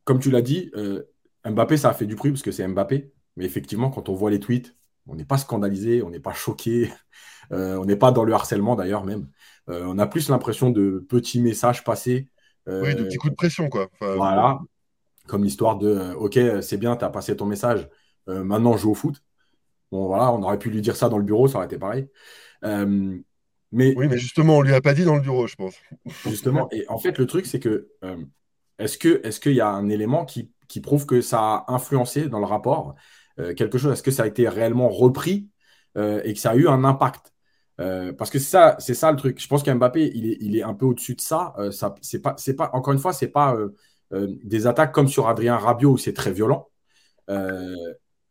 comme tu l'as dit, euh, Mbappé, ça a fait du bruit parce que c'est Mbappé. Mais effectivement, quand on voit les tweets, on n'est pas scandalisé, on n'est pas choqué, <laughs> euh, on n'est pas dans le harcèlement d'ailleurs même. Euh, on a plus l'impression de petits messages passés. oui, de petits coups de pression, quoi. voilà. Comme l'histoire de OK, c'est bien, tu as passé ton message, maintenant joue au foot. Bon, voilà, on aurait pu lui dire ça dans le bureau, ça aurait été pareil. mais, oui, mais justement, on lui a pas dit dans le bureau, je pense. Justement, <laughs> et en fait, le truc, c'est que est-ce qu'il y a un élément qui, prouve que ça a influencé dans le rapport euh, quelque chose? Est-ce que ça a été réellement repris euh, et que ça a eu un impact? Euh, Parce que c'est ça, ça le truc. Je pense qu'Mbappé, il est, il est un peu au-dessus de ça. ça pas, encore une fois, c'est pas des attaques comme sur Adrien Rabiot où c'est très violent.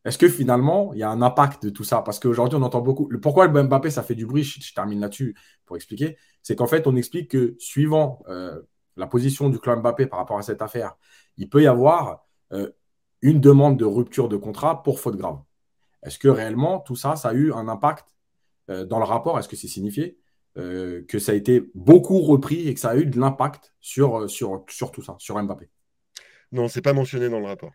Est-ce que finalement, il y a un impact de tout ça? Parce qu'aujourd'hui, on entend beaucoup. Pourquoi Mbappé, ça fait du bruit? Je termine là-dessus pour expliquer. C'est qu'en fait, on explique que suivant la position du club Mbappé par rapport à cette affaire, il peut y avoir euh, une demande de rupture de contrat pour faute grave. Est-ce que réellement tout ça, ça a eu un impact euh, dans le rapport? Est-ce que c'est signifié? Euh, que ça a été beaucoup repris et que ça a eu de l'impact sur, sur, sur tout ça, sur Mbappé? Non, c'est pas mentionné dans le rapport.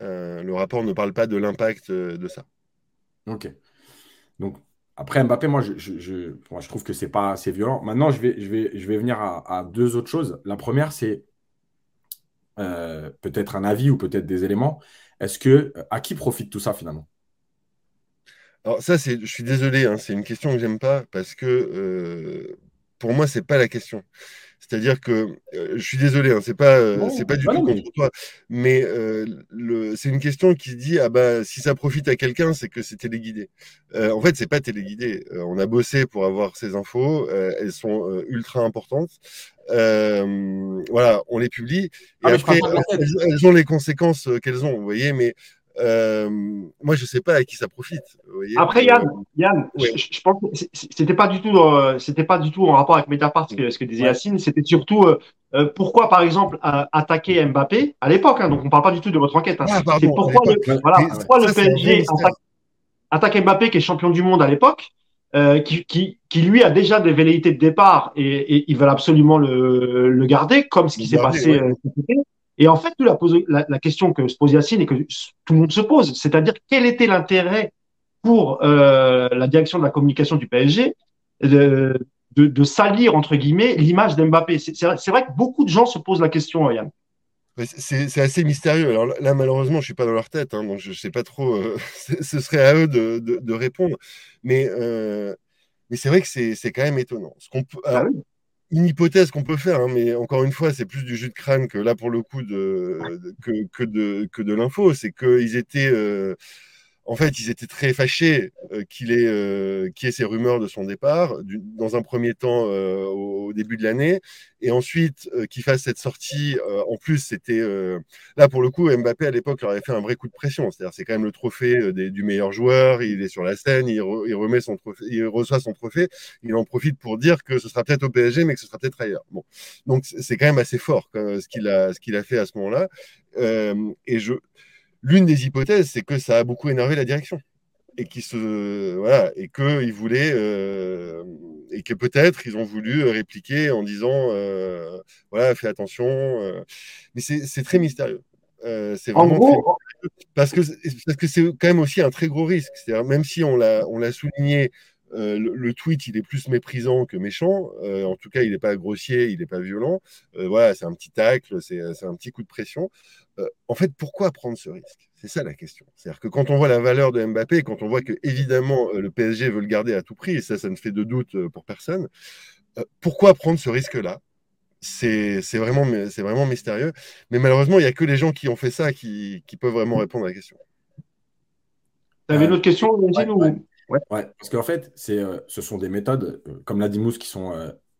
le rapport ne parle pas de l'impact de ça. Ok. Donc, après, Mbappé, moi, je, je, trouve que c'est pas assez violent. Maintenant, je vais, je vais, je vais venir à, deux autres choses. La première, c'est euh, peut-être un avis ou peut-être des éléments. Est-ce que à qui profite tout ça finalement? Alors ça, c'est, je suis désolé, hein, c'est une question que j'aime pas parce que euh, pour moi, c'est pas la question. C'est-à-dire que euh, je suis désolé, hein, c'est pas, euh, c'est pas du tout contre toi, mais euh, c'est une question qui dit ah bah si ça profite à quelqu'un, c'est que c'est téléguidé. en fait, c'est pas téléguidé. on a bossé pour avoir ces infos, elles sont ultra importantes. voilà, on les publie et ah, après elles, ont les conséquences qu'elles ont, vous voyez, mais euh, moi, je sais pas à qui ça profite. Après, Yann, Yann je, pense que c'était pas du tout, euh, c'était pas du tout en rapport avec Mediapart ce que, ce que disait Yacine. C'était surtout euh, pourquoi, par exemple, attaquer Mbappé à l'époque. Hein, donc, on parle pas du tout de votre enquête. Hein, ah, c'est pourquoi, le, voilà, pourquoi le PSG attaque, Mbappé, qui est champion du monde à l'époque. Qui, qui, qui, lui a déjà des velléités de départ et, et ils veulent absolument le, le garder, comme ce qui s'est passé et en fait, la, la, la, question que se pose Yacine et que tout le monde se pose, c'est-à-dire quel était l'intérêt pour euh, la direction de la communication du PSG de, de, de salir, entre guillemets, l'image d'Mbappé? C'est vrai que beaucoup de gens se posent la question, Yann. C'est assez mystérieux. Alors là, malheureusement, je suis pas dans leur tête, hein, donc je sais pas trop. Euh, <laughs> ce serait à eux de, de, répondre. Mais, euh, mais c'est vrai que c'est quand même étonnant. Ce qu'on peut, ah Une hypothèse qu'on peut faire, hein, mais encore une fois, c'est plus du jus de crâne que là, pour le coup, de, que, que, de, que de l'info. C'est qu'ils étaient. Euh, en fait, ils étaient très fâchés euh, qu'il ait, euh, ait, ces rumeurs de son départ, dans un premier temps euh, au, début de l'année, et ensuite qu'il fasse cette sortie. en plus, c'était là pour le coup, Mbappé à l'époque leur avait fait un vrai coup de pression. C'est-à-dire, c'est quand même le trophée du meilleur joueur. Il est sur la scène, il, remet son trophée, il reçoit son trophée. Il en profite pour dire que ce sera peut-être au PSG, mais que ce sera peut-être ailleurs. Bon, donc c'est quand même assez fort ce qu'il a, ce qu'il a fait à ce moment-là. et je L'une des hypothèses, c'est que ça a beaucoup énervé la direction. Et qui se voilà et que ils voulaient euh, et que peut-être ils ont voulu répliquer en disant euh, voilà fais attention euh. mais c'est très mystérieux. C'est vraiment parce que parce que c'est quand même aussi un très gros risque. C'est-à-dire même si on l'a on l'a souligné le, tweet, il est plus méprisant que méchant. en tout cas, il n'est pas grossier, il n'est pas violent. voilà, c'est un petit tacle, c'est un petit coup de pression. Euh, en fait, pourquoi prendre ce risque? C'est ça la question. C'est-à-dire que quand on voit la valeur de Mbappé, quand on voit que évidemment euh, le PSG veut le garder à tout prix, et ça, ça ne fait de doute euh, pour personne, pourquoi prendre ce risque-là? C'est vraiment, vraiment mystérieux. Mais malheureusement, il n'y a que les gens qui ont fait ça qui, peuvent vraiment répondre à la question. Tu avais une autre question, ouais, parce qu'en fait, ce sont des méthodes, comme l'a dit Mousse, qui sont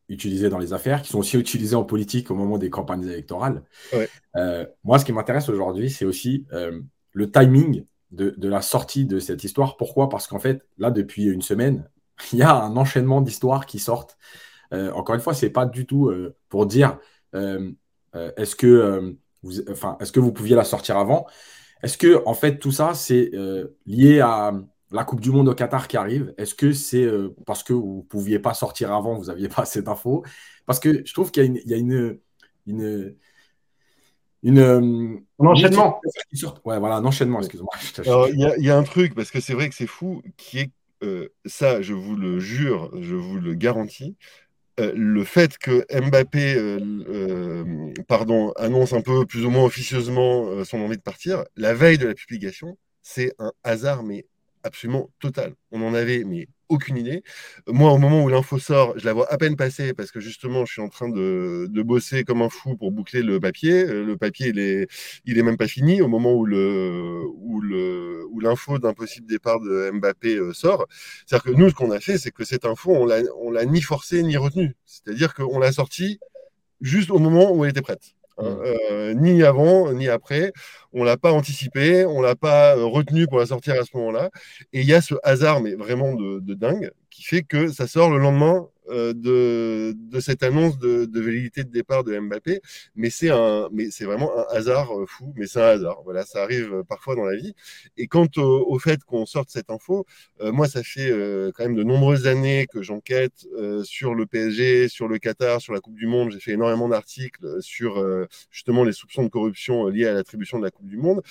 utilisés dans les affaires, qui sont aussi utilisés en politique au moment des campagnes électorales. Euh, moi, ce qui m'intéresse aujourd'hui, c'est aussi euh, le timing de, la sortie de cette histoire. Pourquoi? Parce qu'en fait, là, depuis une semaine, <laughs> il y a un enchaînement d'histoires qui sortent. Euh, encore une fois, c'est pas du tout pour dire est-ce que, vous, enfin, est-ce que vous pouviez la sortir avant? Est-ce que, en fait, tout ça, c'est lié à la Coupe du Monde au Qatar qui arrive, est-ce que c'est euh, parce que vous ne pouviez pas sortir avant, vous n'aviez <laughs> pas assez d'infos Parce que je trouve qu'il y a une. une, une, euh, un enchaînement. Ouais, voilà, un enchaînement, excuse-moi. <laughs> Il y, a un truc, parce que c'est vrai que c'est fou, qui est euh, ça, je vous le jure, je vous le garantis. le fait que Mbappé pardon, annonce un peu plus ou moins officieusement son envie de partir, la veille de la publication, c'est un hasard mais absolument total. On en avait mais aucune idée. Moi, au moment où l'info sort, je la vois à peine passer parce que justement, je suis en train de, bosser comme un fou pour boucler le papier. Euh, le papier, il est, il est même pas fini au moment où le, où le, où l'info d'un possible départ de Mbappé euh, sort. C'est-à-dire que nous, ce qu'on a fait, c'est que cette info, on l'a, on l'a ni forcée ni retenue. C'est-à-dire qu'on l'a sortie juste au moment où elle était prête. Hein, mmh. euh, ni avant, ni après. On l'a pas anticipé, on l'a pas euh, retenu pour la sortir à ce moment-là. Et il y a ce hasard, mais vraiment de, de, dingue, qui fait que ça sort le lendemain de, de, cette annonce de, de, validité de départ de Mbappé. Mais c'est un, mais c'est vraiment un hasard euh, fou. Mais c'est un hasard. Voilà, ça arrive euh, parfois dans la vie. Et quant au, fait qu'on sorte cette info, moi, ça fait quand même de nombreuses années que j'enquête sur le PSG, sur le Qatar, sur la Coupe du Monde. J'ai fait énormément d'articles sur justement les soupçons de corruption liés à l'attribution de la Coupe du Monde.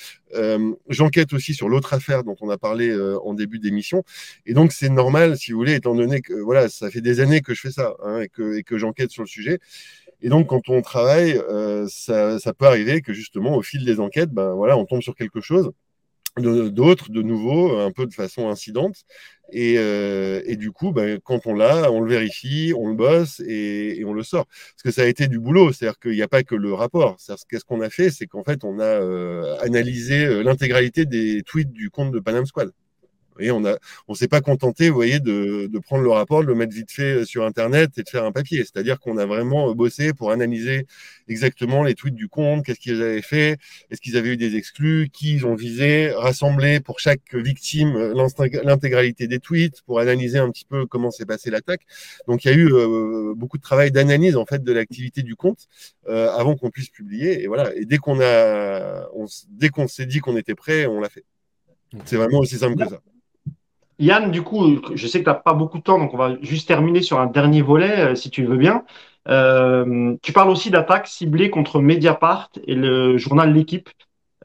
j'enquête aussi sur l'autre affaire dont on a parlé en début d'émission. Et donc, c'est normal, si vous voulez, étant donné que voilà, ça fait des années que je fais ça hein, et que, j'enquête sur le sujet. Et donc, quand on travaille, euh, ça, peut arriver que justement, au fil des enquêtes, ben, voilà, on tombe sur quelque chose d'autre, de, nouveau, un peu de façon incidente. Et, euh, et du coup, ben, quand on l'a, on le vérifie, on le bosse et, et, on le sort. Parce que ça a été du boulot, c'est-à-dire qu'il n'y a pas que le rapport. Qu'est-ce qu'on a fait C'est qu'en fait, on a euh, analysé l'intégralité des tweets du compte de Panam Squad on ne on s'est pas contenté, vous voyez, de, prendre le rapport, de le mettre vite fait euh, sur Internet et de faire un papier. C'est-à-dire qu'on a vraiment euh, bossé pour analyser exactement les tweets du compte, qu'est-ce qu'ils avaient fait, est-ce qu'ils avaient eu des exclus, qui ils ont visé, rassembler pour chaque victime euh, l'intégralité des tweets, pour analyser un petit peu comment s'est passée l'attaque. Donc il y a eu beaucoup de travail d'analyse en fait de l'activité du compte avant qu'on puisse publier. Et voilà. Et dès qu'on a, dès qu'on s'est dit qu'on était prêt, on l'a fait. C'est vraiment aussi simple que ça. Yann, du coup, je sais que tu n'as pas beaucoup de temps, donc on va juste terminer sur un dernier volet, euh, si tu veux bien. Euh, tu parles aussi d'attaques ciblées contre Mediapart et le journal L'équipe,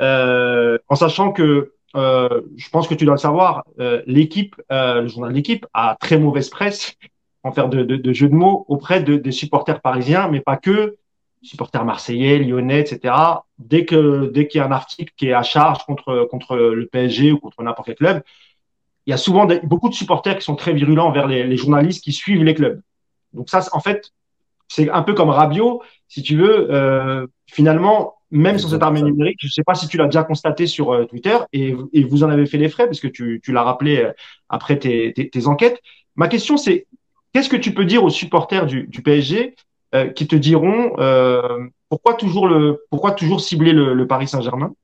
euh, en sachant que, je pense que tu dois le savoir, l'équipe, le journal L'équipe a très mauvaise presse <laughs> en faire de, de, de jeux de mots auprès de, des supporters parisiens, mais pas que. supporters marseillais, lyonnais, etc. Dès que dès qu'il y a un article qui est à charge contre contre le PSG ou contre n'importe quel club, il y a souvent beaucoup de supporters qui sont très virulents envers les, journalistes qui suivent les clubs. Donc ça, en fait, c'est un peu comme Rabiot, si tu veux. Euh, finalement, même sur cette armée numérique, je ne sais pas si tu l'as déjà constaté sur euh, Twitter et, vous en avez fait les frais parce que tu, l'as rappelé euh, après tes, tes, tes, enquêtes. Ma question, c'est qu'est-ce que tu peux dire aux supporters du, PSG euh, qui te diront pourquoi toujours le pourquoi toujours cibler le, le Paris Saint-Germain?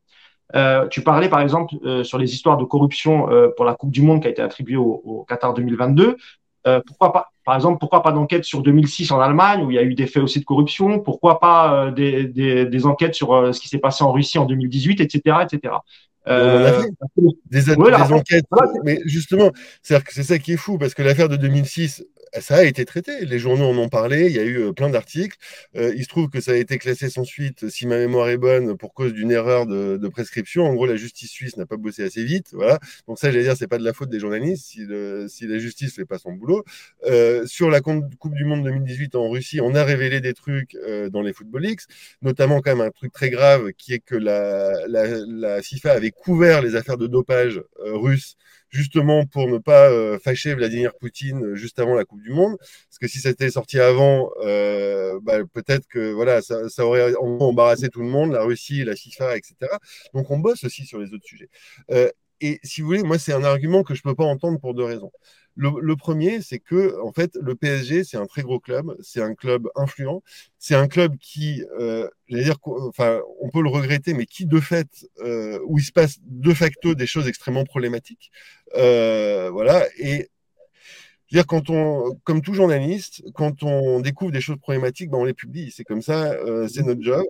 Euh, tu parlais par exemple sur les histoires de corruption pour la Coupe du Monde qui a été attribuée au, au Qatar 2022. pourquoi pas par exemple, pourquoi pas d'enquête sur 2006 en Allemagne, où il y a eu des faits aussi de corruption? Pourquoi pas euh, des, des, des, enquêtes sur euh, ce qui s'est passé en Russie en 2018, etc. etc. Euh, des, des, enquêtes, mais justement, c'est ça qui est fou, parce que l'affaire de 2006, ça a été traité. Les journaux en ont parlé. Il y a eu euh, plein d'articles. Euh, il se trouve que ça a été classé sans suite, si ma mémoire est bonne, pour cause d'une erreur de, de, prescription. En gros, la justice suisse n'a pas bossé assez vite. Voilà. Donc ça, j'allais dire, c'est pas de la faute des journalistes si, le, si la justice fait pas son boulot. Euh, sur la Coupe du Monde 2018 en Russie, on a révélé des trucs euh, dans les Football Leagues, notamment quand même un truc très grave qui est que la, la, la FIFA avait couvert les affaires de dopage euh, russes justement pour ne pas euh, fâcher Vladimir Poutine euh, juste avant la Coupe du Monde. Parce que si c'était sorti avant, euh, bah, peut-être que voilà, ça, ça, aurait embarrassé tout le monde, la Russie, la FIFA, etc. Donc on bosse aussi sur les autres sujets. Euh, et si vous voulez, moi, c'est un argument que je ne peux pas entendre pour deux raisons. Le, premier, c'est que en fait, le PSG, c'est un très gros club, c'est un club influent, c'est un club qui, euh, dire, enfin, on peut le regretter, mais qui de fait, euh, où il se passe de facto des choses extrêmement problématiques, euh, voilà. Et dire quand on, comme tout journaliste, quand on découvre des choses problématiques, ben on les publie. C'est comme ça, euh, c'est notre job.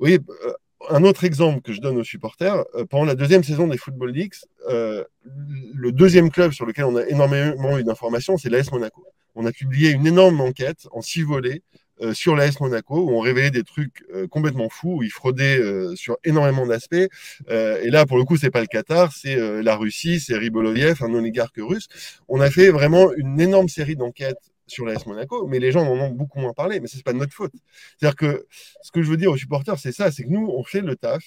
Oui, un autre exemple que je donne aux supporters, euh, pendant la deuxième saison des Football Leagues, euh, le deuxième club sur lequel on a énormément eu d'informations, c'est l'AS Monaco. On a publié une énorme enquête en six volets euh, sur l'AS Monaco où on révélait des trucs euh, complètement fous, où ils fraudaient euh, sur énormément d'aspects. et là, pour le coup, c'est pas le Qatar, c'est la Russie, c'est Riboloviev, un oligarque russe. On a fait vraiment une énorme série d'enquêtes sur l'AS Monaco, mais les gens en ont beaucoup moins parlé, mais c'est pas de notre faute. C'est-à-dire que ce que je veux dire aux supporters, c'est ça, c'est que nous, on fait le taf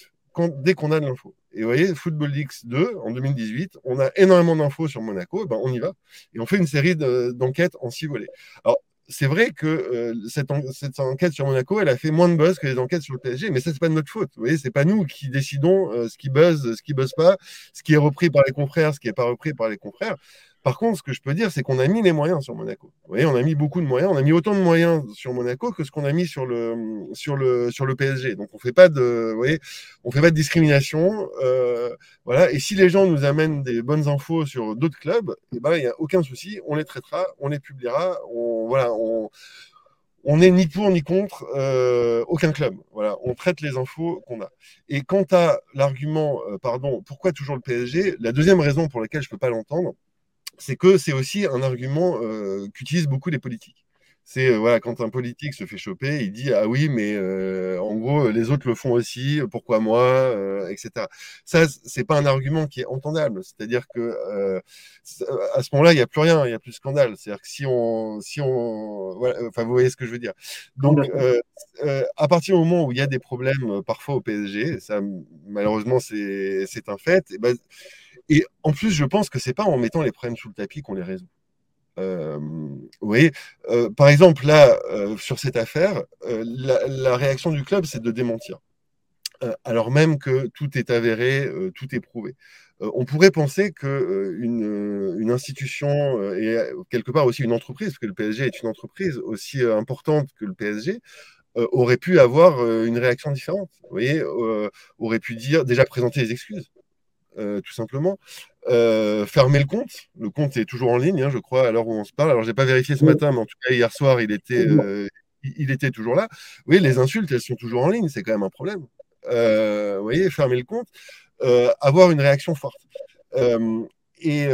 dès qu'on a de l'info. Et vous voyez, Football League 2, en 2018, on a énormément d'infos sur Monaco, ben on y va, et on fait une série d'enquêtes en six volets. Alors, c'est vrai que euh, cette, enquête sur Monaco, elle a fait moins de buzz que les enquêtes sur le PSG, mais ça, c'est pas de notre faute. Vous voyez, c'est pas nous qui décidons euh, ce qui buzz, ce qui buzz pas, ce qui est repris par les confrères, ce qui est pas repris par les confrères. Par contre, ce que je peux dire, c'est qu'on a mis les moyens sur Monaco. Vous voyez, on a mis beaucoup de moyens. On a mis autant de moyens sur Monaco que ce qu'on a mis sur le, sur PSG. Donc, on fait pas de, fait pas de discrimination. Euh, voilà. Et si les gens nous amènent des bonnes infos sur d'autres clubs, eh ben, il n'y a aucun souci. On les traitera, on les publiera. On, voilà, on, n'est ni pour ni contre euh, aucun club. Voilà, on traite les infos qu'on a. Et quant à l'argument, euh, pardon, pourquoi toujours le PSG La deuxième raison pour laquelle je peux pas l'entendre, c'est que c'est aussi un argument euh, qu'utilisent beaucoup les politiques. C'est euh, voilà, quand un politique se fait choper, il dit ah oui, mais euh, en gros les autres le font aussi, pourquoi moi, euh, etc. Ça, c'est pas un argument qui est entendable. C'est-à-dire que euh, à ce moment-là, il n'y a plus rien, il n'y a plus de scandale. C'est-à-dire que si on, si on, voilà, enfin vous voyez ce que je veux dire. Donc à partir du moment où il y a des problèmes parfois au PSG, ça malheureusement c'est c'est un fait. Et ben, et en plus, je pense que c'est pas en mettant les problèmes sous le tapis qu'on les résout. Euh, voyez, euh, par exemple, là, euh, sur cette affaire, euh, la, la, réaction du club, c'est de démentir. Euh, alors même que tout est avéré, euh, tout est prouvé. on pourrait penser que une, une, institution et quelque part aussi une entreprise, parce que le PSG est une entreprise aussi importante que le PSG, aurait pu avoir une réaction différente. Vous voyez, aurait pu dire déjà présenter des excuses euh, tout simplement. Euh, fermer le compte. Le compte est toujours en ligne, hein, je crois, à l'heure où on se parle. Alors, j'ai pas vérifié ce matin, mais en tout cas, hier soir, il était, euh, il était toujours là. Oui, les insultes, elles sont toujours en ligne, c'est quand même un problème. Vous voyez, fermer le compte, avoir une réaction forte. Et,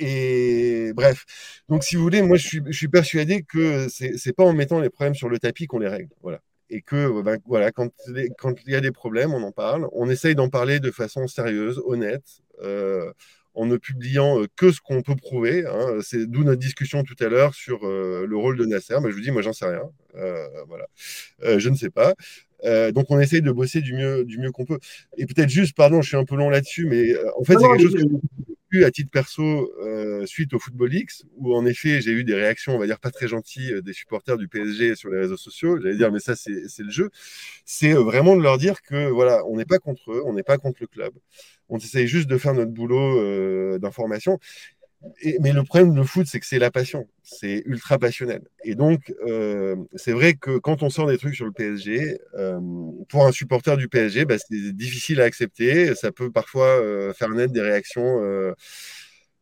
et bref. Donc, si vous voulez, moi, je suis, je suis persuadé que c'est pas en mettant les problèmes sur le tapis qu'on les règle. Voilà et que ben, voilà, quand, quand, il y a des problèmes, on en parle. On essaye d'en parler de façon sérieuse, honnête. Euh, en ne publiant que ce qu'on peut prouver. Hein. C'est d'où notre discussion tout à l'heure sur le rôle de Nasser. Mais je vous dis, moi, j'en sais rien. voilà. je ne sais pas. donc on essaye de bosser du mieux, du mieux qu'on peut. Et peut-être juste, pardon, je suis un peu long là-dessus, mais en fait, c'est quelque chose que à titre perso euh, suite au Football X, où en effet j'ai eu des réactions, on va dire pas très gentilles euh, des supporters du PSG sur les réseaux sociaux. J'allais dire, mais ça c'est le jeu. C'est euh, vraiment de leur dire que voilà, on n'est pas contre eux, on n'est pas contre le club. On essaye juste de faire notre boulot d'information. Mais le problème le foot, c'est que c'est la passion, c'est ultra passionnel. Et donc, c'est vrai que quand on sort des trucs sur le PSG, pour un supporter du PSG, bah, c'est difficile à accepter. Ça peut parfois faire naître des réactions,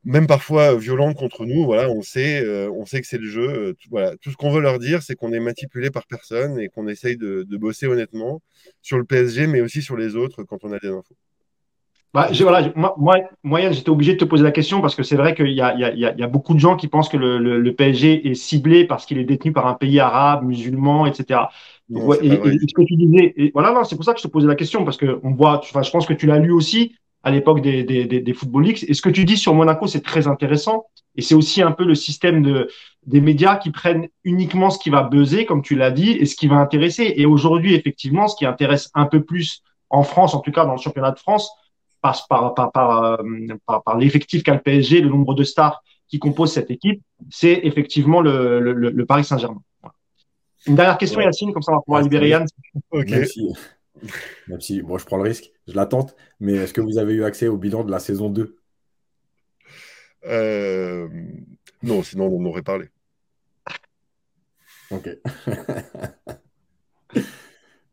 même parfois violentes contre nous. Voilà, on sait, on sait que c'est le jeu. voilà, tout ce qu'on veut leur dire, c'est qu'on est manipulé par personne et qu'on essaye de, de bosser honnêtement sur le PSG, mais aussi sur les autres quand on a des infos. Bah, voilà, moi, moi, j'étais obligé de te poser la question parce que c'est vrai qu'il y a, il y, a, il y a beaucoup de gens qui pensent que le, le, PSG est ciblé parce qu'il est détenu par un pays arabe, musulman, etc. et, ce que tu disais, et voilà, c'est pour ça que je te posais la question parce que on voit, enfin, je pense que tu l'as lu aussi à l'époque des, des, des, des Football Leagues. Et ce que tu dis sur Monaco, c'est très intéressant. Et c'est aussi un peu le système de, des médias qui prennent uniquement ce qui va buzzer, comme tu l'as dit, et ce qui va intéresser. Et aujourd'hui, effectivement, ce qui intéresse un peu plus en France, en tout cas dans le championnat de France, par, par, par, euh, par, par l'effectif qu'a le PSG, le nombre de stars qui composent cette équipe, c'est effectivement le, le, le Paris Saint-Germain. Une dernière question, Yacine, comme ça on va pouvoir libérer Yann. Ok. Même si, bon, je prends le risque, je l'attente, mais est-ce que vous avez eu accès au bilan de la saison 2 euh, Non, sinon on en aurait parlé. Ok. <laughs>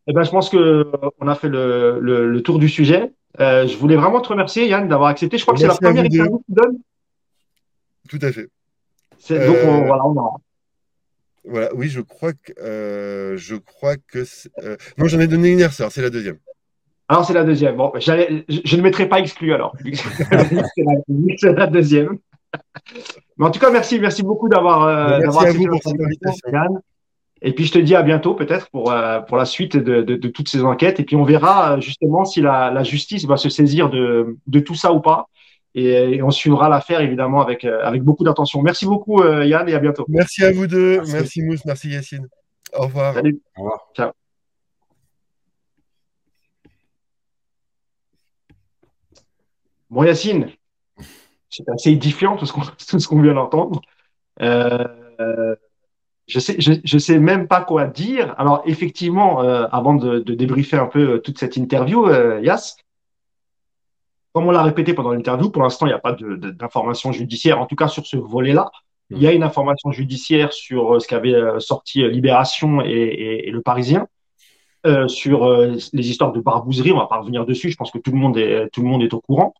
eh ben, je pense qu'on a fait le, le, le, tour du sujet. Euh, je voulais vraiment te remercier, Yann, d'avoir accepté. Je crois que c'est la première interview que tu donnes. Tout à fait. Donc, euh, voilà, on Voilà, oui, je crois que. Euh, je crois que non, j'en ai donné une hier soir, c'est la deuxième. Alors, c'est la deuxième. Bon, je, je ne mettrai pas exclu alors. <laughs> c'est la, deuxième. Mais en tout cas, merci, merci beaucoup d'avoir. Merci à vous pour cette invitation. Et puis je te dis à bientôt peut-être pour, euh, pour la suite de, de, de, toutes ces enquêtes. Et puis on verra euh, justement si la, la justice va se saisir de, de tout ça ou pas. Et, on suivra l'affaire évidemment avec, euh, avec beaucoup d'attention. Merci beaucoup Yann et à bientôt. Merci à vous deux. Merci, merci Mousse, merci Yacine. Au revoir. Salut. Au revoir. Ciao. Bon Yacine, c'est assez édifiant tout ce qu'on <laughs> qu'on vient d'entendre. Euh, je sais, je, je, sais même pas quoi dire. Alors effectivement, euh, avant de, de, débriefer un peu euh, toute cette interview, euh, Yas, comme on l'a répété pendant l'interview, pour l'instant il n'y a pas d'information judiciaire, en tout cas sur ce volet-là. Il y a une information judiciaire sur euh, ce qu'avait sorti Libération et, et, et, le Parisien. Euh, sur les histoires de barbouzerie, on va pas revenir dessus. Je pense que tout le monde est tout le monde est au courant.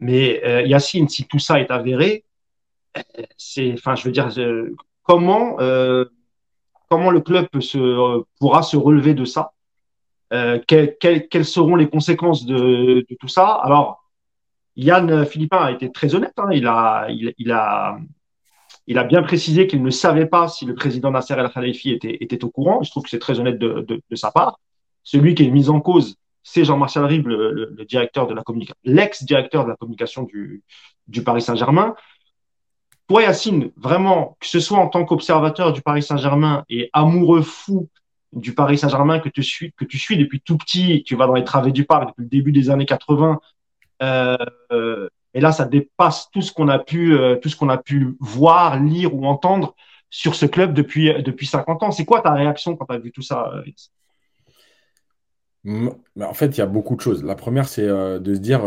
Mais Yacine, si tout ça est avéré, c'est, enfin, je veux dire, comment, euh, comment le club se, pourra se relever de ça euh, quelles seront les conséquences de, tout ça? Alors, Yann Philippin a été très honnête. Hein. il, a, il, a, il a bien précisé qu'il ne savait pas si le président Nasser El Khalifi était, était au courant. Je trouve que c'est très honnête de, de, sa part. Celui qui est mis en cause, c'est Jean-Martial Rive, le, directeur de la communication, l'ex-directeur de la communication du, du Paris Saint-Germain. Toi, Yacine, vraiment, que ce soit en tant qu'observateur du Paris Saint-Germain et amoureux fou du Paris Saint-Germain que tu suis, depuis tout petit, tu vas dans les travées du parc depuis le début des années 80. Euh, euh, et là, ça dépasse tout ce qu'on a pu, euh, a pu voir, lire ou entendre sur ce club depuis depuis 50 ans. C'est quoi ta réaction quand tu as vu tout ça En fait, il y a beaucoup de choses. La première, c'est de se dire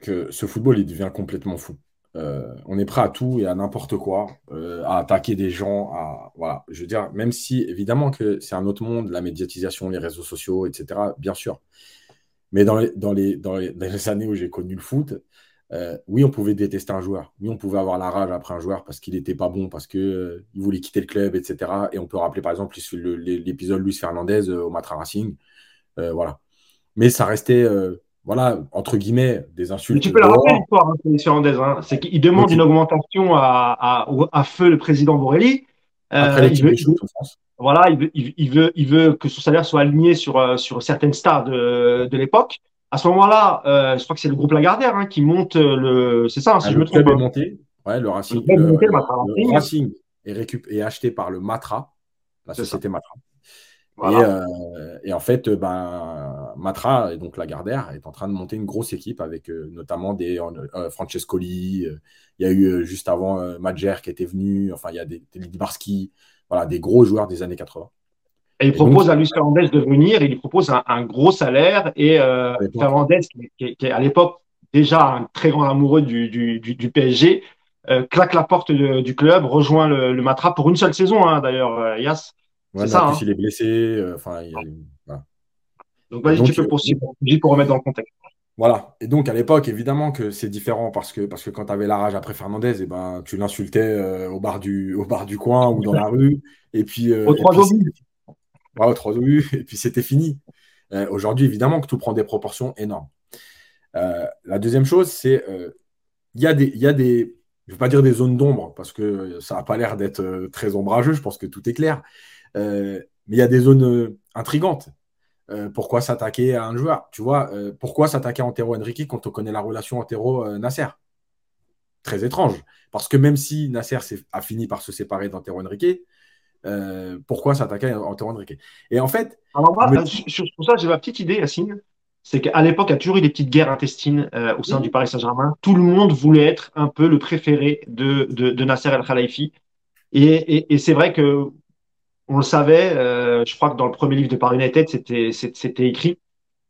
que ce football, il devient complètement fou. Euh, on est prêt à tout et à n'importe quoi, euh, à attaquer des gens, à voilà. Je veux dire, même si évidemment que c'est un autre monde, la médiatisation, les réseaux sociaux, etc. Bien sûr. Mais dans les, dans les, dans les, années où j'ai connu le foot, euh, oui, on pouvait détester un joueur. Oui, on pouvait avoir la rage après un joueur parce qu'il n'était pas bon, parce qu'il il voulait quitter le club, etc. Et on peut rappeler par exemple l'épisode Luis Fernandez au Matra Racing. voilà. Mais ça restait voilà, entre guillemets, des insultes. tu peux la rappeler l'histoire, hein, Fernandez. Hein. C'est qu'il demande une augmentation à, à, feu le président Borelli. Euh, il, veut, voilà, il veut, il, veut, il veut que son salaire soit aligné sur, euh, sur certaines stars de, de l'époque. à ce moment-là, euh, je crois que c'est le groupe Lagardère hein, qui monte le. C'est ça, hein, si Ah, je le me trompe. club est monté. Ouais, le Racing, Le Racing. Est, récup- est acheté par le Matra, la société Matra. Voilà. Et, euh, et en fait, euh, ben, Matra, et donc Lagardère, est en train de monter une grosse équipe avec euh, notamment des euh, Francescoli. il y a eu juste avant Madjer qui était venu. Enfin, il y a des, des Libarski, voilà, des gros joueurs des années 80. Et il Et propose donc- à Luis Fernandez de venir, il lui propose un, un gros salaire et. Fernandez, qui, qui- qui est à l'époque déjà un très grand amoureux du, du, du, du PSG, claque la porte de- du club, rejoint le, le Matra pour une seule saison hein, d'ailleurs, euh, Yas. Ouais, C'est ça, en plus, hein. il est blessé. euh, Enfin, il y a eu- voilà. Donc vas-y, Donc, tu peux euh, poursuivre pour remettre dans le contexte. Voilà. Et donc, à l'époque, évidemment que c'est différent parce que, parce que quand tu avais la rage après Fernandez, et ben, tu l'insultais euh, au, bar du, au bar du coin ou dans la rue. Et puis, euh, Au et trois puis, obus. Ouais, au trois obus, et puis c'était fini. Euh, Aujourd'hui, évidemment que tout prend des proportions énormes. Euh, la deuxième chose, c'est euh, il y a des, il y a des, je ne veux pas dire des zones d'ombre parce que ça n'a pas l'air d'être euh, très ombrageux. Je pense que tout est clair. Euh, mais il y a des zones euh, intrigantes. Euh, pourquoi s'attaquer à un joueur? Tu vois, euh, pourquoi s'attaquer à Antero Henrique quand on connaît la relation Antero-Nasser Très étrange. Parce que même si Nasser a fini par se séparer d'Antero Henrique, euh, pourquoi s'attaquer à Antero Henrique? Et en fait, Alors moi, euh, sur, sur ça, j'ai ma petite idée, Yacine. C'est qu'à l'époque, il y a toujours eu des petites guerres intestines au sein Oui. du Paris Saint-Germain. Tout le monde voulait être un peu le préféré de, de, de Nasser El. Et, et, et c'est vrai que on le savait. euh, je crois que dans le premier livre de Paris United, c'était écrit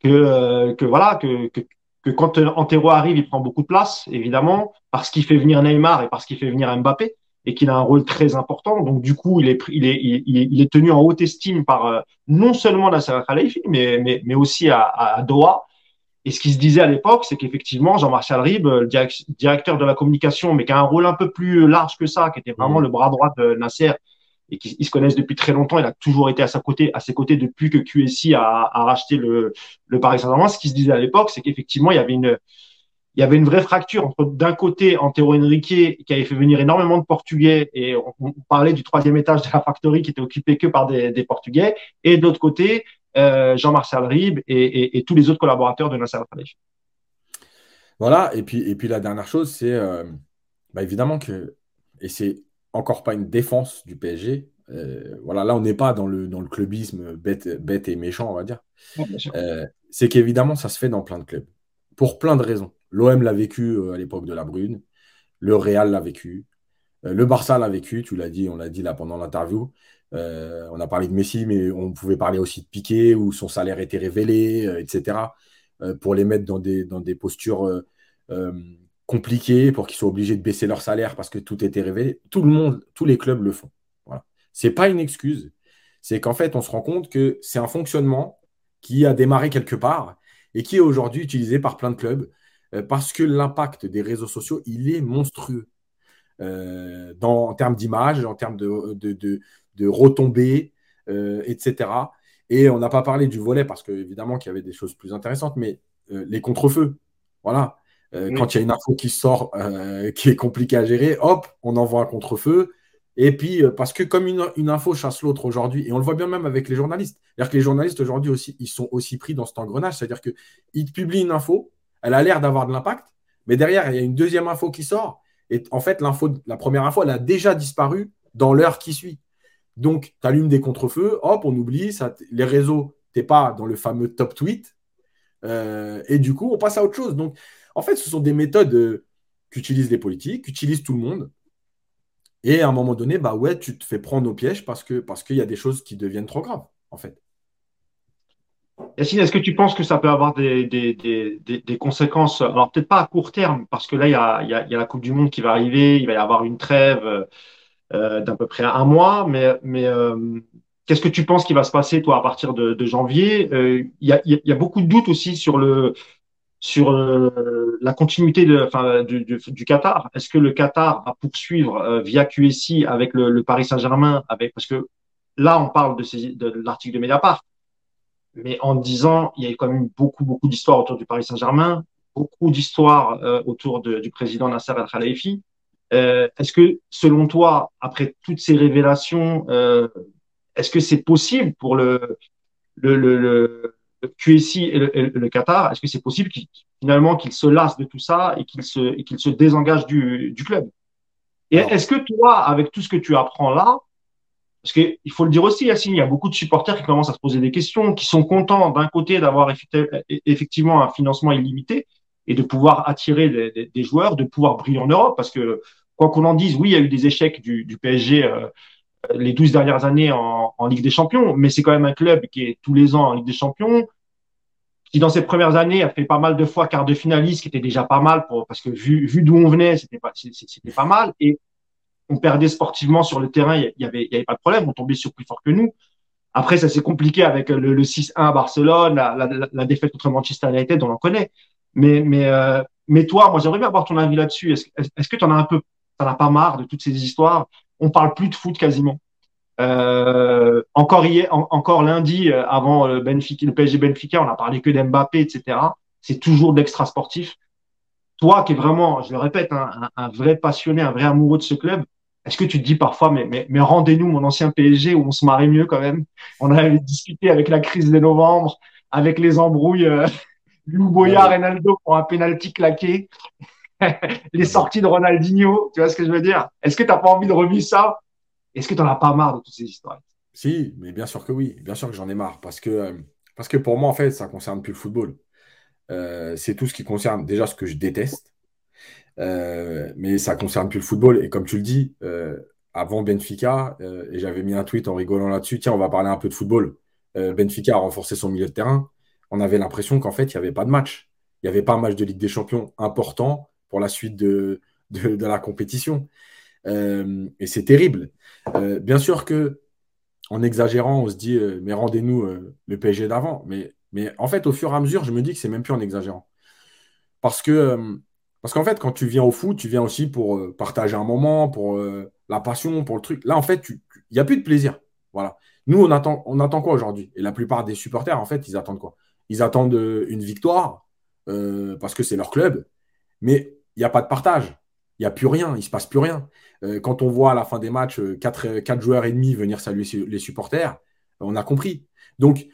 que euh, que voilà que, que que quand Antero arrive, il prend beaucoup de place, évidemment, parce qu'il fait venir Neymar et parce qu'il fait venir Mbappé et qu'il a un rôle très important. Donc du coup, il est il est il, est- il est tenu en haute estime par euh, non seulement Nasser Al Khelaifi, mais mais mais aussi à, à Doha. Et ce qui se disait à l'époque, c'est qu'effectivement, Jean-Martial Ribes, le direc- directeur de la communication, mais qui a un rôle un peu plus large que ça, qui était vraiment Mhm. le bras droit de Nasser, et qui se connaissent depuis très longtemps, il a toujours été à sa côté, à ses côtés depuis que QSI a, racheté le, Paris Saint-Germain. Ce qui se disait à l'époque, c'est qu'effectivement, il y avait une, vraie fracture entre d'un côté Antero Henrique qui avait fait venir énormément de Portugais et on, parlait du troisième étage de la factory qui était occupé que par des, Portugais et de l'autre côté euh, Jean-Martial Ribes et, tous les autres collaborateurs de Nasser Al-Khelaifi. Voilà, et puis, et puis la dernière chose, c'est euh, bah, évidemment que, et c'est encore pas une défense du PSG, euh, voilà, là on n'est pas dans le, dans le clubisme bête, bête et méchant, on va dire, Euh, c'est qu'évidemment ça se fait dans plein de clubs, pour plein de raisons. L'OM l'a vécu euh, à l'époque de la Brune, le Real l'a vécu, le Barça l'a vécu, tu l'as dit, on l'a dit là pendant l'interview. Euh, on a parlé de Messi, mais on pouvait parler aussi de Piqué, où son salaire était révélé, etc. pour les mettre dans des, dans des postures compliquées, pour qu'ils soient obligés de baisser leur salaire parce que tout était révélé. Tout le monde, tous les clubs le font. Voilà. C'est pas une excuse. C'est qu'en fait, on se rend compte que c'est un fonctionnement qui a démarré quelque part et qui est aujourd'hui utilisé par plein de clubs euh, parce que l'impact des réseaux sociaux, il est monstrueux. Euh, en termes d'image, en termes de, retombées, euh, etc. Et on n'a pas parlé du volet parce qu'évidemment qu'il y avait des choses plus intéressantes, mais les contre-feux, voilà. Euh, Oui. Quand il y a une info qui sort, euh, qui est compliquée à gérer, hop, on envoie un contre-feu. Et puis, euh, parce que comme une, une info chasse l'autre aujourd'hui, et on le voit bien même avec les journalistes, c'est-à-dire que les journalistes aujourd'hui aussi, ils sont aussi pris dans cet engrenage, c'est-à-dire qu'ils publient une info, elle a l'air d'avoir de l'impact, mais derrière, il y a une deuxième info qui sort, et en fait, l'info, la première info, elle a déjà disparu dans l'heure qui suit. Donc, tu allumes des contre-feux, hop, on oublie, ça, les réseaux, tu n'es pas dans le fameux top tweet, euh, et du coup, on passe à autre chose. Donc, en fait, ce sont des méthodes euh, qu'utilisent les politiques, qu'utilise tout le monde. Et à un moment donné, bah ouais, tu te fais prendre au piège parce que parce qu'il y a des choses qui deviennent trop graves, en fait. Yacine, est-ce que tu penses que ça peut avoir des, conséquences, alors peut-être pas à court terme, parce que là, il y a, la Coupe du Monde qui va arriver, il va y avoir une trêve euh, d'à peu près un mois, mais, euh, qu'est-ce que tu penses qui va se passer, toi, à partir de, janvier? Euh, il y a beaucoup de doutes aussi sur le sur euh, la continuité de, enfin, du, Qatar. Est-ce que le Qatar va poursuivre euh, via QSI avec le, Paris Saint-Germain, avec parce que là, on parle de, l'article de Mediapart, mais en disant, il y a quand même beaucoup, beaucoup d'histoires autour du Paris Saint-Germain, beaucoup d'histoires euh, autour du président Nasser Al Khelaifi. Euh, est-ce que, selon toi, après toutes ces révélations, est-ce que c'est possible pour le, le, le, QSI et le, Qatar, est-ce que c'est possible finalement qu'ils se lassent de tout ça et qu'ils se, qu'ils se désengagent du, du club? Et est-ce que toi, avec tout ce que tu apprends là, parce qu'il faut le dire aussi, Yacine, il y a beaucoup de supporters qui commencent à se poser des questions, qui sont contents d'un côté d'avoir effectivement un financement illimité et de pouvoir attirer des, des, joueurs, de pouvoir briller en Europe, parce que quoi qu'on en dise, oui, il y a eu des échecs du, du PSG euh, les 12 dernières années en, en Ligue des Champions, mais c'est quand même un club qui est tous les ans en Ligue des Champions, qui dans ses premières années a fait pas mal de fois quart de finaliste, qui était déjà pas mal pour, parce que vu, vu d'où on venait, c'était pas, pas mal. Et on perdait sportivement sur le terrain, il y avait, y avait pas de problème, on tombait sur plus fort que nous. Après, ça s'est compliqué avec le, 6-1 à Barcelone, la, défaite contre Manchester United, on en connaît. Mais, mais, euh, mais toi, moi, j'aimerais bien avoir ton avis là-dessus. Est-ce, est-ce que tu en as un peu, t'en as pas marre de toutes ces histoires? On parle plus de foot quasiment. Euh, encore hier, encore lundi, euh, avant le Benfica, le PSG Benfica, on a parlé que d'Mbappé, etc. C'est toujours d'extra sportif. Toi, qui es vraiment, je le répète, un, un, vrai passionné, un vrai amoureux de ce club, est-ce que tu te dis parfois, mais, mais, mais rendez-nous mon ancien PSG où on se marie mieux quand même On avait discuté avec la crise de novembre, avec les embrouilles, euh, <laughs> Lou Boya, Ronaldo pour un penalty claqué, <laughs> les sorties de Ronaldinho, tu vois ce que je veux dire? Est-ce que tu n'as pas envie de revivre ça? Est-ce que tu n'en as pas marre de toutes ces histoires? Si, mais bien sûr que oui, bien sûr que j'en ai marre, parce que, euh, pour moi, en fait, ça ne concerne plus le football. Euh, c'est tout ce qui concerne déjà ce que je déteste, euh, mais ça concerne plus le football. Et comme tu le dis, avant Benfica, et j'avais mis un tweet en rigolant là-dessus, tiens, on va parler un peu de football. Benfica a renforcé son milieu de terrain. On avait l'impression qu'en fait, il n'y avait pas de match. Il n'y avait pas un match de Ligue des Champions important pour la suite de, de, la compétition. et c'est terrible. bien sûr que en exagérant, on se dit, mais rendez-nous le PSG d'avant. Mais, mais en fait, au fur et à mesure, je me dis que c'est même plus en exagérant. Parce que parce qu'en fait, quand tu viens au foot, tu viens aussi pour euh, partager un moment, pour euh, la passion, pour le truc. Là, en fait, il n'y a plus de plaisir. Voilà. Nous, on attend, on attend quoi aujourd'hui? Et la plupart des supporters, en fait, ils attendent quoi? Ils attendent euh, une victoire parce que c'est leur club, mais il n'y a pas de partage. Il n'y a plus rien, il ne se passe plus rien. quand on voit à la fin des matchs 4, joueurs et demi venir saluer les supporters, on a compris. Donc,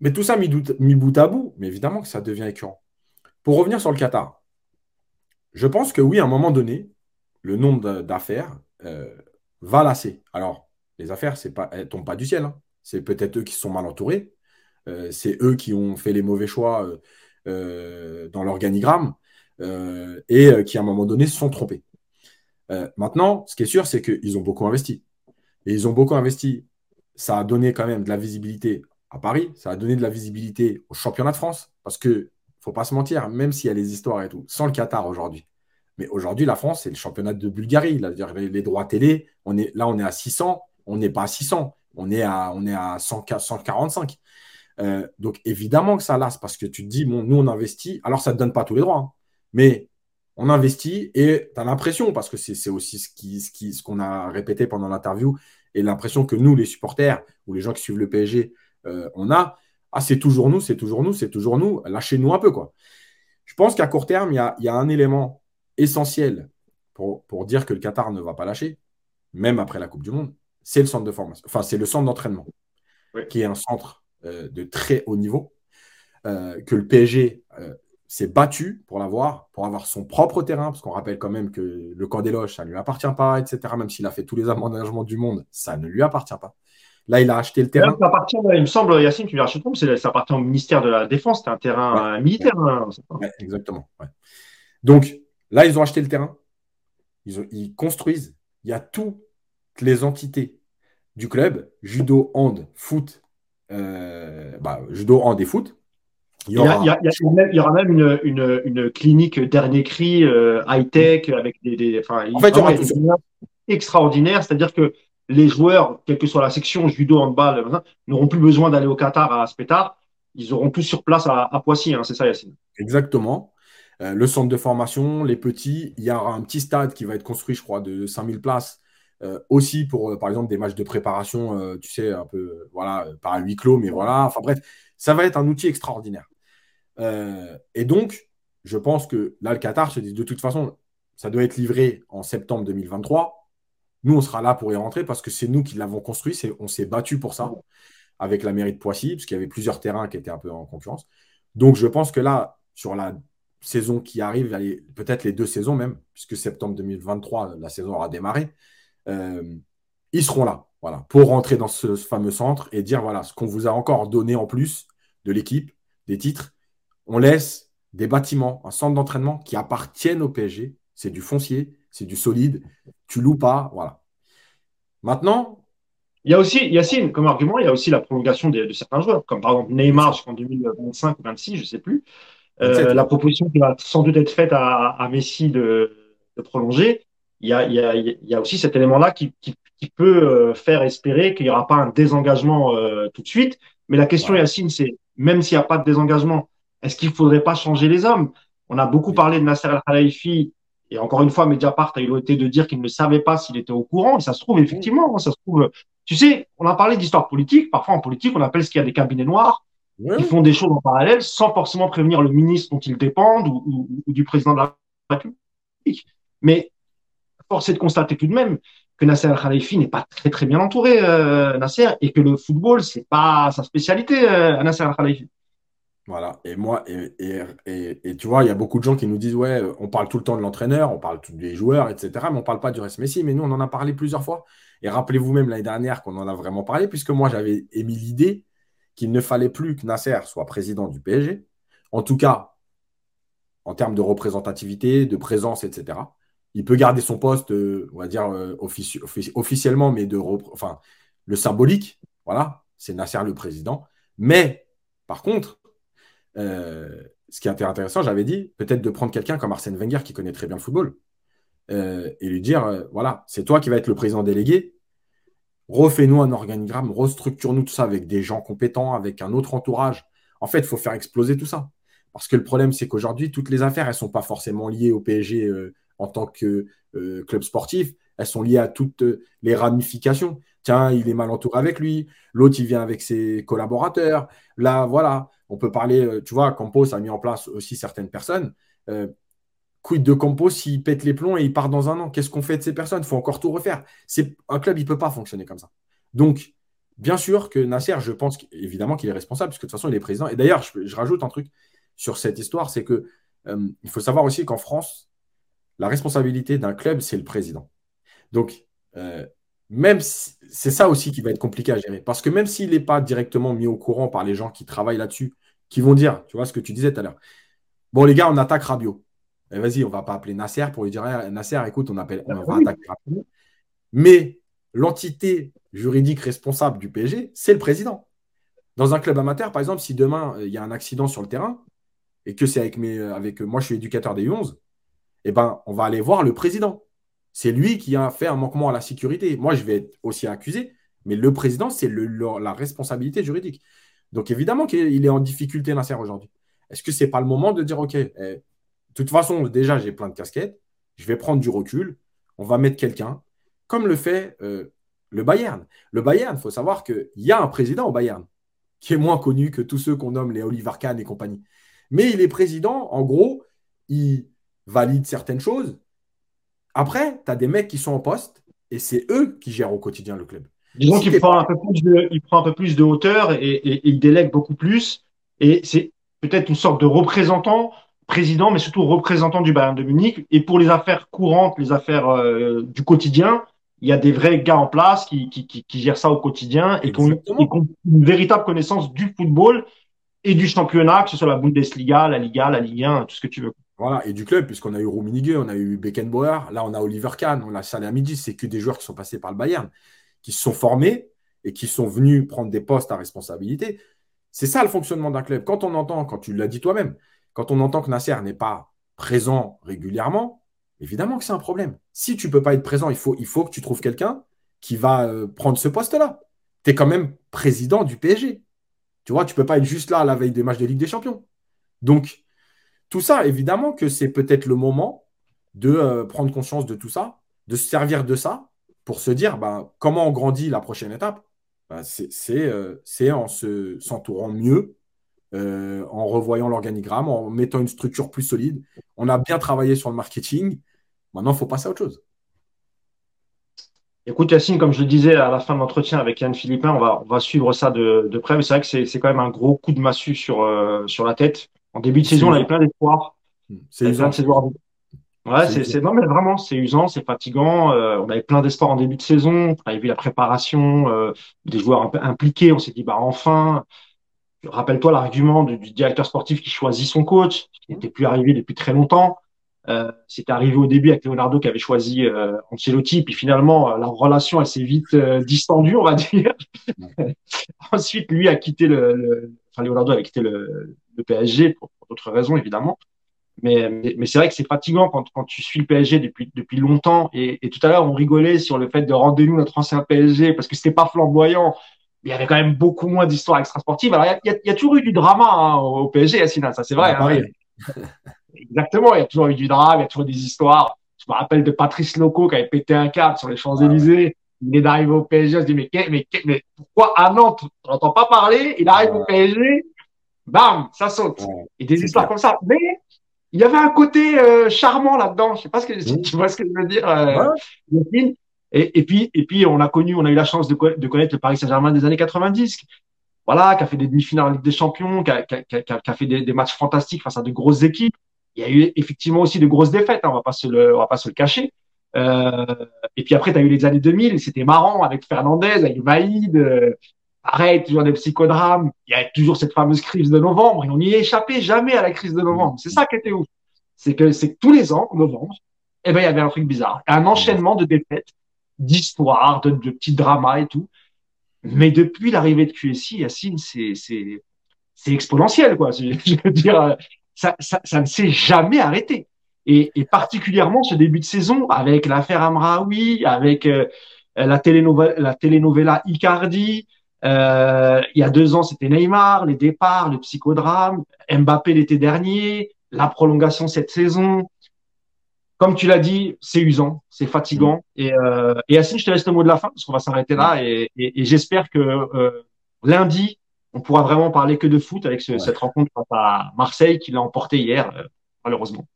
mais tout ça mis, bout à bout, mais évidemment que ça devient écœurant. Pour revenir sur le Qatar, je pense que oui, à un moment donné, le nombre d'affaires euh, va lasser. Alors, les affaires, pas, elles ne tombent pas du ciel. Hein. C'est peut-être eux qui sont mal entourés. Euh, c'est eux qui ont fait les mauvais choix euh, dans l'organigramme et qui, à un moment donné, se sont trompés. maintenant, ce qui est sûr, c'est qu'ils ont beaucoup investi. Et ils ont beaucoup investi. Ça a donné quand même de la visibilité à Paris, ça a donné de la visibilité au championnat de France, parce que faut pas se mentir, même s'il y a les histoires et tout, sans le Qatar aujourd'hui. Mais aujourd'hui, la France, c'est le championnat de Bulgarie. Là, les, droits télé, on est, là, on est à 600, on n'est pas à 600, on est à, on est à 145. Euh, donc, évidemment que ça lasse parce que tu te dis, bon, nous, on investit. Alors, ça ne te donne pas tous les droits, hein. Mais on investit et tu as l'impression, parce que c'est aussi ce qu'on ce qui, ce qu'on a répété pendant l'interview, et l'impression que nous, les supporters ou les gens qui suivent le PSG, euh, on a, ah, c'est toujours nous, c'est toujours nous, c'est toujours nous, lâchez-nous un peu. quoi. Je pense qu'à court terme, il y a, un élément essentiel pour, dire que le Qatar ne va pas lâcher, même après la Coupe du Monde, c'est le centre de formation, enfin, c'est le centre d'entraînement, qui est un centre euh, de très haut niveau, euh, que le PSG s'est battu pour l'avoir, pour avoir son propre terrain, parce qu'on rappelle quand même que le camp des loges, ça ne lui appartient pas, etc. Même s'il a fait tous les aménagements du monde, ça ne lui appartient pas. Là, il a acheté le terrain. Ça appartient, il me semble, Yacine, tu l'as acheté ça appartient au ministère de la Défense, c'est un terrain militaire. Hein, exactement. Donc, là, ils ont acheté le terrain, ils, construisent, il y a toutes les entités du club, judo, hand, foot, euh, bah, judo, hand et foot. Il y, aura, même, une, clinique dernier cri euh, high-tech avec des. en fait, il y aura tout extraordinaire, c'est-à-dire que les joueurs, quelle que soit la section, judo, handball, n'auront plus besoin d'aller au Qatar à Aspetar. Ils auront tous sur place à, Poissy, hein, c'est ça, Yacine Exactement. Euh, le centre de formation, les petits. Il y aura un petit stade qui va être construit, je crois, de 5000 places. Euh, aussi pour, par exemple, des matchs de préparation, tu sais, un peu, voilà, par huis clos, mais voilà. Enfin bref, ça va être un outil extraordinaire. Et donc, je pense que là, le Qatar se dit de toute façon, ça doit être livré en septembre 2023. Nous, on sera là pour y rentrer parce que c'est nous qui l'avons construit, on s'est battu pour ça. avec la mairie de Poissy, parce qu'il y avait plusieurs terrains qui étaient un peu en concurrence. Donc, je pense que là, sur la saison qui arrive, peut-être les deux saisons même, puisque septembre 2023, la saison aura démarré, euh, ils seront là, voilà, pour rentrer dans ce, fameux centre et dire voilà, ce qu'on vous a encore donné en plus de l'équipe, des titres, on laisse des bâtiments, un centre d'entraînement qui appartiennent au PSG. C'est du foncier, c'est du solide, tu loues pas, voilà. Maintenant, il y a aussi, Yacine, comme argument, il y a aussi la prolongation de, certains joueurs, comme par exemple Neymar jusqu'en 2025 ou 2026, je ne sais plus. Euh, la proposition qui va sans doute être faite à, Messi de, prolonger, il y, a, aussi cet élément-là qui, peut euh, faire espérer qu'il n'y aura pas un désengagement euh, tout de suite. Mais la question, Yacine, c'est même s'il n'y a pas de désengagement, est-ce qu'il ne faudrait pas changer les hommes? On a beaucoup parlé de Nasser Al-Khelaifi et encore une fois, Mediapart a eu l'autorité de dire qu'il ne savait pas s'il était au courant. Et ça se trouve, effectivement, hein, ça se trouve. Tu sais, on a parlé d'histoire politique. Parfois, en politique, on appelle ce qu'il y a des cabinets noirs qui font des choses en parallèle sans forcément prévenir le ministre dont ils dépendent ou, du président de la République. Mais force est de constater tout de même que Nasser Al-Khalifi n'est pas très très bien entouré, euh, Nasser, et que le football, c'est pas sa spécialité, euh, Nasser Al-Khalifi. Voilà, et moi, et, et, tu vois, il y a beaucoup de gens qui nous disent, ouais, on parle tout le temps de l'entraîneur, on parle des joueurs, etc., mais on ne parle pas du reste Messi, mais nous, on en a parlé plusieurs fois. Et rappelez-vous même l'année dernière qu'on en a vraiment parlé, puisque moi, j'avais émis l'idée qu'il ne fallait plus que Nasser soit président du PSG, en tout cas, en termes de représentativité, de présence, etc. Il peut garder son poste, euh, on va dire, euh, officiellement, mais de enfin, le symbolique, voilà, c'est Nasser le président. Mais, par contre, euh, ce qui est intéressant, j'avais dit, peut-être de prendre quelqu'un comme Arsène Wenger qui connaît très bien le football euh, et lui dire euh, voilà, c'est toi qui vas être le président délégué. Refais-nous un organigramme, restructure-nous tout ça avec des gens compétents, avec un autre entourage. En fait, il faut faire exploser tout ça. Parce que le problème, c'est qu'aujourd'hui, toutes les affaires, elles ne sont pas forcément liées au PSG en tant que club sportif. Elles sont liées à toutes les ramifications. Tiens, il est mal entouré avec lui. L'autre, il vient avec ses collaborateurs. Là, voilà. On peut parler, euh, tu vois, Campos a mis en place aussi certaines personnes. Euh, quid de Campos s'il pète les plombs et il part dans un an? Qu'est-ce qu'on fait de ces personnes? Il faut encore tout refaire. C'est Un club, il ne peut pas fonctionner comme ça. Donc, bien sûr que Nasser, je pense évidemment qu'il est responsable, puisque de toute façon, il est président. Et d'ailleurs, je, rajoute un truc sur cette histoire, c'est que euh, il faut savoir aussi qu'en France, la responsabilité d'un club, c'est le président. Donc, même c'est ça aussi qui va être compliqué à gérer. Parce que même s'il n'est pas directement mis au courant par les gens qui travaillent là-dessus, qui vont dire, tu vois ce que tu disais tout à l'heure. Bon, les gars, on attaque Rabiot. Eh, vas-y, on va pas appeler Nasser pour lui dire eh, Nasser, écoute, on, appelle, on va attaquer Rabiot. Mais l'entité juridique responsable du PSG, c'est le président. Dans un club amateur, par exemple, si demain euh, il y a un accident sur le terrain et que c'est avec mes, avec moi, je suis éducateur des U11, eh ben, on va aller voir le président. C'est lui qui a fait un manquement à la sécurité. Moi, je vais être aussi accusé, mais le président, c'est la responsabilité juridique. Donc, évidemment qu'il est en difficulté, Nasser, aujourd'hui. Est-ce que ce n'est pas le moment de dire, OK, eh, de toute façon, déjà, j'ai plein de casquettes, je vais prendre du recul, on va mettre quelqu'un, comme le fait euh, le Bayern. Le Bayern, il faut savoir qu'il y a un président au Bayern, qui est moins connu que tous ceux qu'on nomme les Oliver Kahn et compagnie. Mais il est président, en gros, il valide certaines choses, après, tu as des mecs qui sont en poste et c'est eux qui gèrent au quotidien le club. Disons qu'il prend, un peu plus de, il prend un peu plus de hauteur et, il délègue beaucoup plus. Et c'est peut-être une sorte de représentant, président, mais surtout représentant du Bayern de Munich. Et pour les affaires courantes, les affaires euh, du quotidien, il y a des vrais gars en place qui, qui, gèrent ça au quotidien et qui ont, une véritable connaissance du football et du championnat, que ce soit la Bundesliga, la Liga, la Ligue 1, tout ce que tu veux. Voilà, et du club, puisqu'on a eu Rummenigge, on a eu Beckenbauer, là on a Oliver Kahn, on a Salih c'est que des joueurs qui sont passés par le Bayern, qui se sont formés et qui sont venus prendre des postes à responsabilité. C'est ça le fonctionnement d'un club. Quand on entend, quand tu l'as dit toi-même, quand on entend que Nasser n'est pas présent régulièrement, évidemment que c'est un problème. Si tu ne peux pas être présent, il faut, il faut que tu trouves quelqu'un qui va euh, prendre ce poste-là. Tu es quand même président du PSG. Tu vois, tu ne peux pas être juste là à la veille des matchs de Ligue des Champions. Donc, tout ça, évidemment que c'est peut-être le moment de euh, prendre conscience de tout ça, de se servir de ça pour se dire bah, comment on grandit la prochaine étape? Bah, euh, c'est en s'entourant mieux, euh, en revoyant l'organigramme, en mettant une structure plus solide. On a bien travaillé sur le marketing. Maintenant, il faut passer à autre chose. Écoute, Yacine, comme je le disais à la fin de l'entretien avec Yann Philippin, on va, suivre ça de, près. Mais c'est vrai que c'est, quand même un gros coup de massue sur la tête. En début de saison, on avait plein d'espoir. C'est usant. Ouais, c'est, non, mais vraiment, c'est usant, c'est fatigant. Euh, on avait plein d'espoir en début de saison. On avait vu la préparation, euh, des joueurs un peu impliqués. On s'est dit, bah, enfin. Rappelle-toi l'argument du, du directeur sportif qui choisit son coach, qui n'était plus arrivé depuis très longtemps. Euh, C'était arrivé au début avec Leonardo qui avait choisi euh, Ancelotti, puis finalement euh, la relation elle s'est vite euh, distendue, on va dire. <laughs> Ensuite, lui a quitté le, le, enfin Leonardo avait quitté le, le PSG pour, pour d'autres raisons évidemment. Mais, mais, mais c'est vrai que c'est fatigant quand, quand tu suis le PSG depuis, depuis longtemps. Et, et tout à l'heure, on rigolait sur le fait de rendez-nous notre ancien PSG parce que c'était pas flamboyant. Mais il y avait quand même beaucoup moins d'histoires extrasportives. Alors, il y a, il y a, toujours eu du drama hein, au PSG, Yassine, ça c'est vrai. Ah, hein, <laughs> Exactement, il y a toujours eu du drame, il y a toujours des histoires. Je me rappelle de Patrice Loco qui avait pété un câble sur les Champs-Élysées. Il est d'arriver au PSG, on se dit, mais, mais, mais pourquoi à Nantes, on n'entend pas parler, il arrive au PSG, bam, ça saute. Et des histoires clair. comme ça. Mais il y avait un côté euh, charmant là-dedans. Je sais pas ce que mmh. tu vois ce que je veux dire. Euh, ouais. et, et, puis et puis on a connu, on a eu la chance de, de connaître le Paris Saint-Germain des années 90. Voilà, qui a fait des demi-finales en Ligue des Champions, qui a, qui a, qui a, qui a fait des, des, matchs fantastiques face à de grosses équipes. Il y a eu effectivement aussi de grosses défaites, hein, on va pas se le, on va pas se le cacher. Euh, et puis après, tu as eu les années 2000, c'était marrant avec Fernandez, avec Maïd. Pareil, toujours des psychodrames. Il y a toujours cette fameuse crise de novembre et on n'y échappé jamais à la crise de novembre. C'est ça qui était ouf. C'est que, c'est tous les ans, novembre, eh ben, il y avait un truc bizarre. Un enchaînement de défaites, d'histoires, de, petits dramas et tout. Mais depuis l'arrivée de QSI, Yacine, c'est, c'est, c'est exponentiel, quoi. <laughs> Je veux dire, ça, ça, ça ne s'est jamais arrêté. Et, et, particulièrement ce début de saison avec l'affaire Amraoui, avec euh, la, télénovela, la télénovela Icardi. Euh, il y a deux ans, c'était Neymar, les départs, le psychodrame, Mbappé l'été dernier, la prolongation cette saison. Comme tu l'as dit, c'est usant, c'est fatigant. Mmh. Et, euh, et Assine, je te laisse le mot de la fin parce qu'on va s'arrêter là. Et, et, et j'espère que euh, lundi, on pourra vraiment parler que de foot avec ce, ouais. cette rencontre face à Marseille qui l'a emporté hier, euh, malheureusement.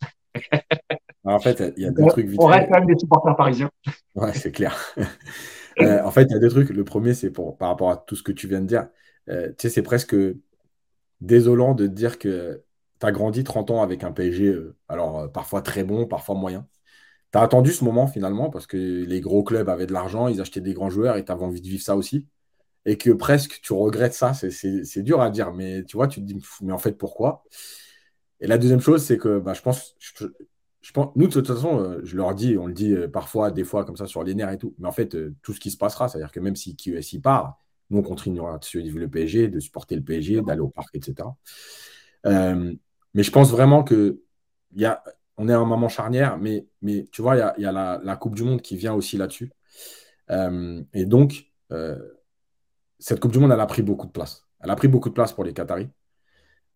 en fait, il y a on, trucs vite On reste quand même des supporters parisiens. Ouais, c'est clair. <laughs> euh, en fait, il y a deux trucs. Le premier, c'est par rapport à tout ce que tu viens de dire. Euh, c'est presque désolant de te dire que tu as grandi 30 ans avec un PSG, euh, alors parfois très bon, parfois moyen. Tu as attendu ce moment finalement parce que les gros clubs avaient de l'argent, ils achetaient des grands joueurs et tu avais envie de vivre ça aussi et que presque tu regrettes ça, c'est dur à dire, mais tu vois, tu te dis, mais en fait, pourquoi? Et la deuxième chose, c'est que bah, je, pense, je, pense, nous, de toute façon, euh, je leur dis, on le dit euh, parfois, des fois, comme ça, sur les nerfs et tout, mais en fait, euh, tout ce qui se passera, c'est-à-dire que même si QSI part, nous, on continuera de suivre le PSG, de supporter le PSG, d'aller au parc, etc. Euh, mais je pense vraiment que y a, on est à un moment charnière, mais, mais tu vois, il y a, y a la, la, Coupe du Monde qui vient aussi là-dessus. Euh, et donc, euh, cette Coupe du Monde, elle a pris beaucoup de place. Elle a pris beaucoup de place pour les Qataris.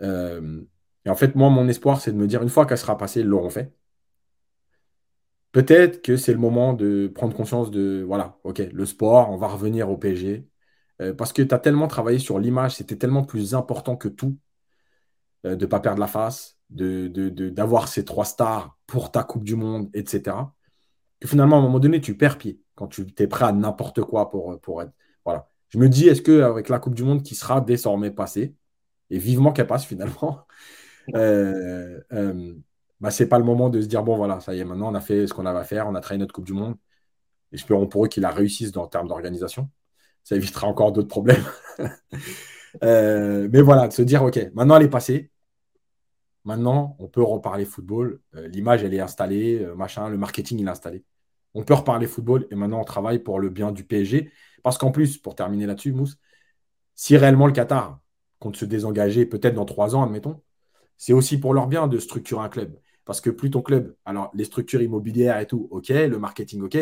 Et en fait, moi, mon espoir, c'est de me dire, une fois qu'elle sera passée, ils l'auront fait. Peut-être que c'est le moment de prendre conscience de, voilà, ok, le sport, on va revenir au PSG. Euh, parce que tu as tellement travaillé sur l'image, c'était tellement plus important que tout euh, de ne pas perdre la face, d'avoir de, de, ces trois stars pour ta Coupe du Monde, etc. Que finalement, à un moment donné, tu perds pied quand tu es prêt à n'importe quoi pour, pour être. Voilà. Je me dis, est-ce qu'avec la Coupe du Monde qui sera désormais passée, et vivement qu'elle passe finalement, <laughs> euh, bah, c'est pas le moment de se dire, bon voilà, ça y est, maintenant on a fait ce qu'on avait à faire, on a trahi notre Coupe du Monde. Espérons pour eux qu'ils la réussissent en termes d'organisation. Ça évitera encore d'autres problèmes. <laughs> euh, mais voilà, de se dire, OK, maintenant elle est passée. Maintenant, on peut reparler football. Euh, L'image, elle est installée, euh, machin, le marketing, il est installé. On peut reparler football et maintenant on travaille pour le bien du PSG parce qu'en plus, pour terminer là-dessus, Mousse, si réellement le Qatar compte se désengager, peut-être dans trois ans, admettons, c'est aussi pour leur bien de structurer un club. Parce que plus ton club, alors les structures immobilières et tout, ok, le marketing, ok,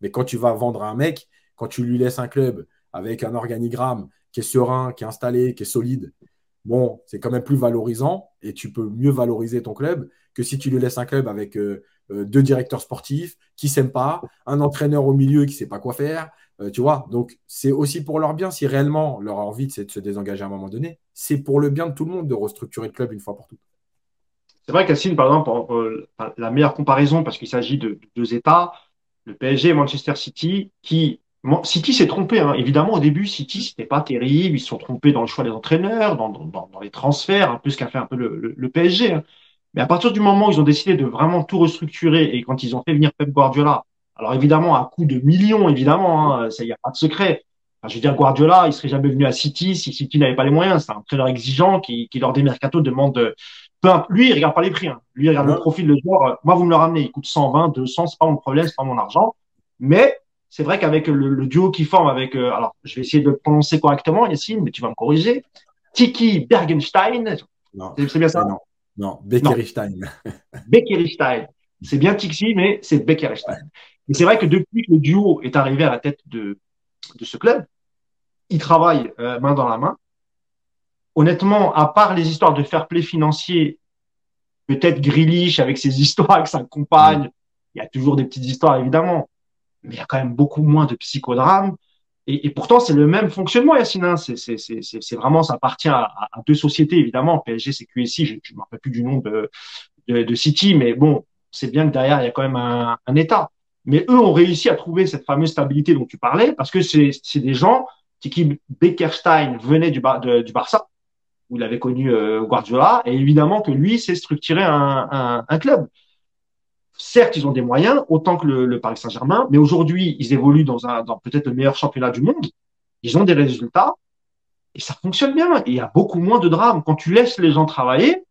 mais quand tu vas vendre à un mec, quand tu lui laisses un club avec un organigramme qui est serein, qui est installé, qui est solide, bon, c'est quand même plus valorisant et tu peux mieux valoriser ton club que si tu lui laisses un club avec euh, euh, deux directeurs sportifs qui ne s'aiment pas, un entraîneur au milieu qui ne sait pas quoi faire, euh, tu vois, donc c'est aussi pour leur bien. Si réellement leur envie c'est de se désengager à un moment donné, c'est pour le bien de tout le monde de restructurer le club une fois pour toutes. C'est vrai qu'Assine, par exemple, euh, la meilleure comparaison, parce qu'il s'agit de, de, deux États, le PSG et Manchester City, qui City s'est trompé, hein. évidemment au début City c'était pas terrible, ils se sont trompés dans le choix des entraîneurs, dans, dans, dans les transferts, un peu ce qu'a fait un peu le, le, PSG. Hein. Mais à partir du moment où ils ont décidé de vraiment tout restructurer et quand ils ont fait venir Pep Guardiola, alors évidemment à coût de millions évidemment, hein, ça y a pas de secret. Je veux dire Guardiola, il serait jamais venu à City si City n'avait pas les moyens. C'est un entraîneur exigeant qui, qui lors des mercato demande lui il regarde pas les prix, hein. lui il regarde le profil de joueur. Moi vous me le ramenez, il coûte 120, 200, c'est pas mon problème, c'est pas mon argent. Mais c'est vrai qu'avec le, duo qui forme avec, euh, alors je vais essayer de le prononcer correctement, Yacine, mais tu vas me corriger. Tiki Bergenstein. C'est bien ça? Non, non Beckerstein. Beckerstein. C'est bien Tixi, mais c'est Beckerstein. Mais c'est vrai que depuis que le duo est arrivé à la tête de, de ce club, il travaille euh, main dans la main. Honnêtement, à part les histoires de fair play financier, peut-être Grealish avec ses histoires avec sa compagne, il y a toujours des petites histoires évidemment mais il y a quand même beaucoup moins de psychodrames. Et, pourtant, c'est le même fonctionnement, Yacine. Hein. C'est vraiment, ça appartient à, deux sociétés, évidemment. PSG, c'est QSI, je ne me rappelle plus du nom de, City, mais bon, c'est bien que derrière, il y a quand même un, État. Mais eux ont réussi à trouver cette fameuse stabilité dont tu parlais, parce que c'est des gens, Tiki Beckerstein venait du Barça, où il avait connu euh, Guardiola, et évidemment que lui s'est structuré un, un, un club certes, ils ont des moyens, autant que le, Paris Saint-Germain, mais aujourd'hui, ils évoluent dans, dans peut-être le meilleur championnat du monde. Ils ont des résultats et ça fonctionne bien. Et il y a beaucoup moins de drames. Quand tu laisses les gens travailler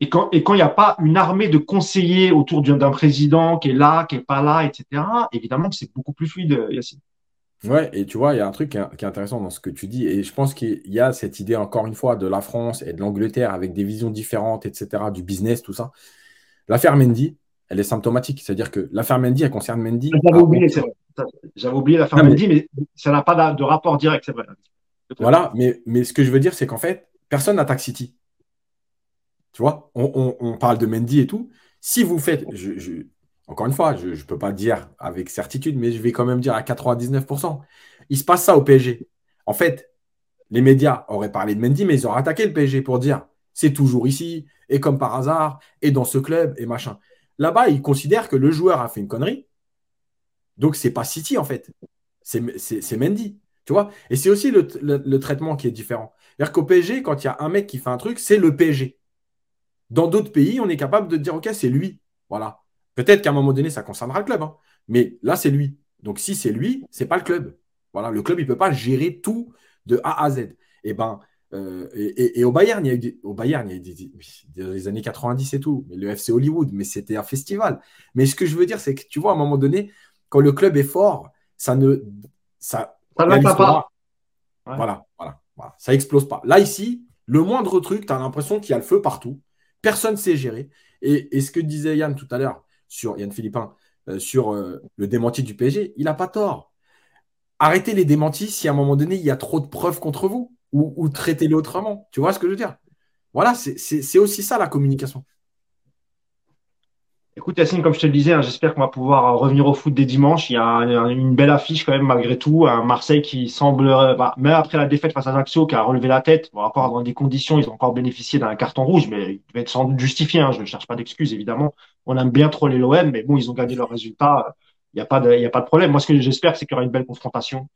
et quand et quand il n'y a pas une armée de conseillers autour d'un président qui est là, qui est pas là, etc., évidemment que c'est beaucoup plus fluide, Yacine. Ouais, et tu vois, il y a un truc qui est, intéressant dans ce que tu dis, et je pense qu'il y a cette idée, encore une fois, de la France et de l'Angleterre avec des visions différentes, etc., du business, tout ça. L'affaire Mendy, elle est symptomatique. C'est-à-dire que l'affaire Mendy, elle concerne Mendy. J'avais oublié. J'avais oublié l'affaire Mendy, mais ça n'a pas de rapport direct, c'est vrai. Voilà, mais, mais ce que je veux dire, c'est qu'en fait, personne n'attaque City. Tu vois, on, parle de Mendy et tout. Si vous faites, je, encore une fois, je ne peux pas dire avec certitude, mais je vais quand même dire à 99%. Il se passe ça au PSG. En fait, les médias auraient parlé de Mendy, mais ils auraient attaqué le PSG pour dire c'est toujours ici, et comme par hasard, et dans ce club, et machin. Là-bas, ils considèrent que le joueur a fait une connerie. Donc, c'est pas City, en fait. C'est Mendy. Tu vois Et c'est aussi le, traitement qui est différent. C'est-à-dire qu'au PSG, quand il y a un mec qui fait un truc, c'est le PSG. Dans d'autres pays, on est capable de dire, OK, c'est lui. Voilà. Peut-être qu'à un moment donné, ça concernera le club. Hein. Mais là, c'est lui. Donc, si c'est lui, c'est pas le club. Voilà. Le club, il ne peut pas gérer tout de A à Z. Et eh ben, euh, et, au Bayern, il y a eu des, au Bayern, il y a eu des, années 90 et tout, mais le FC Hollywood, mais c'était un festival. Mais ce que je veux dire, c'est que tu vois, à un moment donné, quand le club est fort, ça ne. Ça, ça pas. Voilà, voilà, voilà, ça explose pas. Là, ici, le moindre truc, tu as l'impression qu'il y a le feu partout. Personne ne sait gérer. Et, ce que disait Yann tout à l'heure, sur Yann Philippin, euh, sur euh, le démenti du PSG, il n'a pas tort. Arrêtez les démentis si à un moment donné, il y a trop de preuves contre vous ou, traiter-les autrement. Tu vois ce que je veux dire? Voilà, c'est aussi ça la communication. Écoute, Yacine, comme je te le disais, hein, j'espère qu'on va pouvoir revenir au foot des dimanches. Il y a une belle affiche quand même, malgré tout. Un Marseille qui semble, bah, même après la défaite face à Ajaccio, qui a relevé la tête, encore dans des conditions, ils ont encore bénéficié d'un carton rouge, mais il devait être sans doute justifié. Hein, je ne cherche pas d'excuses, évidemment. On aime bien troller l'OM, mais bon, ils ont gagné leur résultat. Il n'y a, pas de, a pas de problème. Moi, ce que j'espère, c'est qu'il y aura une belle confrontation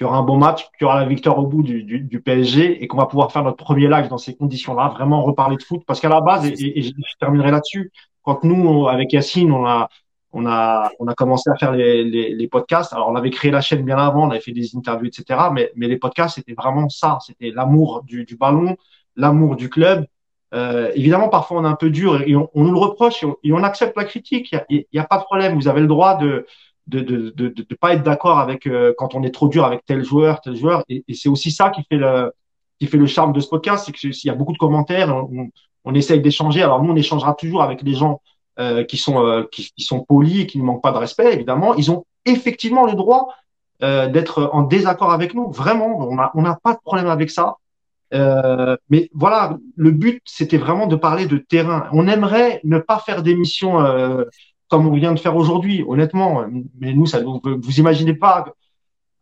qu'il y aura un bon match, qu'il y aura la victoire au bout du, du, du PSG et qu'on va pouvoir faire notre premier live dans ces conditions-là, vraiment reparler de foot. Parce qu'à la base, et, je terminerai là-dessus, quand nous, avec Yacine, on a, on a, on a commencé à faire les, les, les, podcasts. Alors, on avait créé la chaîne bien avant, on avait fait des interviews, etc. Mais, mais les podcasts, c'était vraiment ça. C'était l'amour du, du ballon, l'amour du club. Euh, évidemment, parfois, on est un peu dur et on, on nous le reproche et on, et on accepte la critique. Il n'y a, a, pas de problème. Vous avez le droit de, de de, de, de, pas être d'accord avec euh, quand on est trop dur avec tel joueur, tel joueur. Et, c'est aussi ça qui fait le qui fait le charme de ce podcast, c'est qu'il y a beaucoup de commentaires, on, on essaye d'échanger. Alors nous, on échangera toujours avec les gens euh, qui sont euh, qui, qui, sont polis et qui ne manquent pas de respect. Évidemment, ils ont effectivement le droit euh, d'être en désaccord avec nous. Vraiment, on n'a on a pas de problème avec ça. Mais voilà, le but, c'était vraiment de parler de terrain. On aimerait ne pas faire d'émissions comme on vient de faire aujourd'hui, honnêtement. Mais nous, ça nous, vous imaginez pas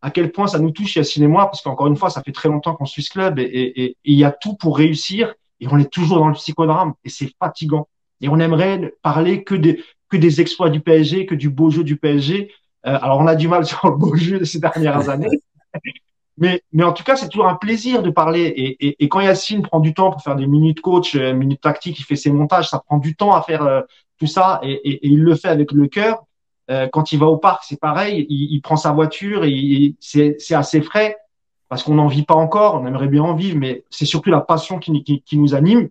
à quel point ça nous touche, Yacine et moi, parce qu'encore une fois, ça fait très longtemps qu'on suit ce club et il y a tout pour réussir et on est toujours dans le psychodrame et c'est fatigant. Et on aimerait parler que des, que des exploits du PSG, que du beau jeu du PSG. Euh, alors, on a du mal <laughs> sur le beau jeu de ces dernières années. <laughs> Mais, mais en tout cas, c'est toujours un plaisir de parler. Et, et, et, quand Yacine prend du temps pour faire des minutes coach, euh, minutes tactiques, il fait ses montages, ça prend du temps à faire euh, tout ça et, et, il le fait avec le cœur. Euh, quand il va au parc, c'est pareil. Il, il, prend sa voiture et c'est assez frais parce qu'on n'en vit pas encore. On aimerait bien en vivre, mais c'est surtout la passion qui, qui, qui nous anime.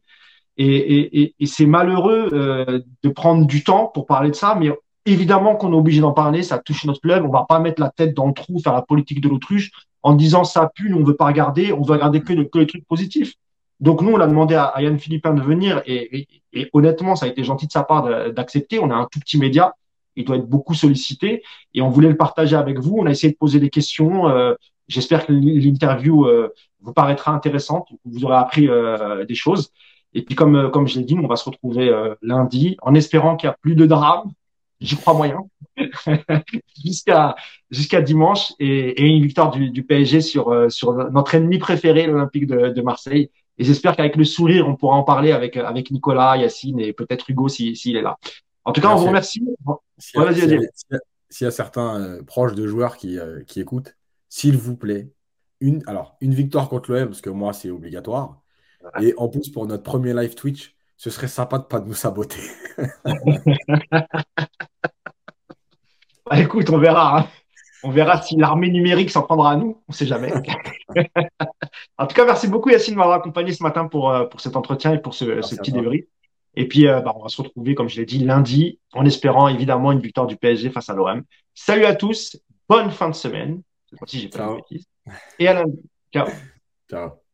Et, c'est malheureux euh, de prendre du temps pour parler de ça, mais évidemment qu'on est obligé d'en parler. Ça touche notre club. On va pas mettre la tête dans le trou, faire la politique de l'autruche en disant ça pue, nous on veut pas regarder, on veut regarder que, que les trucs positifs. Donc nous, on a demandé à, Yann Philippin de venir et, honnêtement, ça a été gentil de sa part d'accepter. On a un tout petit média, il doit être beaucoup sollicité et on voulait le partager avec vous. On a essayé de poser des questions. Euh, j'espère que l'interview euh, vous paraîtra intéressante, vous aurez appris euh, des choses. Et puis comme comme je l'ai dit, on va se retrouver lundi en espérant qu'il y a plus de drame. J'y crois moyen. <laughs> jusqu'à jusqu'à dimanche et, et, une victoire du, du PSG sur euh, sur notre ennemi préféré, l'Olympique de, de, Marseille. Et j'espère qu'avec le sourire, on pourra en parler avec avec Nicolas, Yacine et peut-être Hugo s'il si, est là. En tout cas, on vous remercie. S'il y, a certains euh, proches de joueurs qui, euh, qui écoutent, s'il vous plaît, une alors une victoire contre l'OM parce que moi c'est obligatoire. Et en plus pour notre premier live Twitch, ce serait sympa de pas nous saboter. <laughs> Bah, écoute, on verra. Hein. On verra si l'armée numérique s'en prendra à nous. On ne sait jamais. <laughs> en tout cas, merci beaucoup Yacine de m'avoir accompagné ce matin pour, euh, pour cet entretien et pour ce, petit débrief. Et puis, euh, bah, on va se retrouver, comme je l'ai dit, lundi, en espérant évidemment une victoire du PSG face à l'OM. Salut à tous, bonne fin de semaine. Cette fois-ci, j'ai pas de bêtises. Et à lundi. Ciao. Ciao.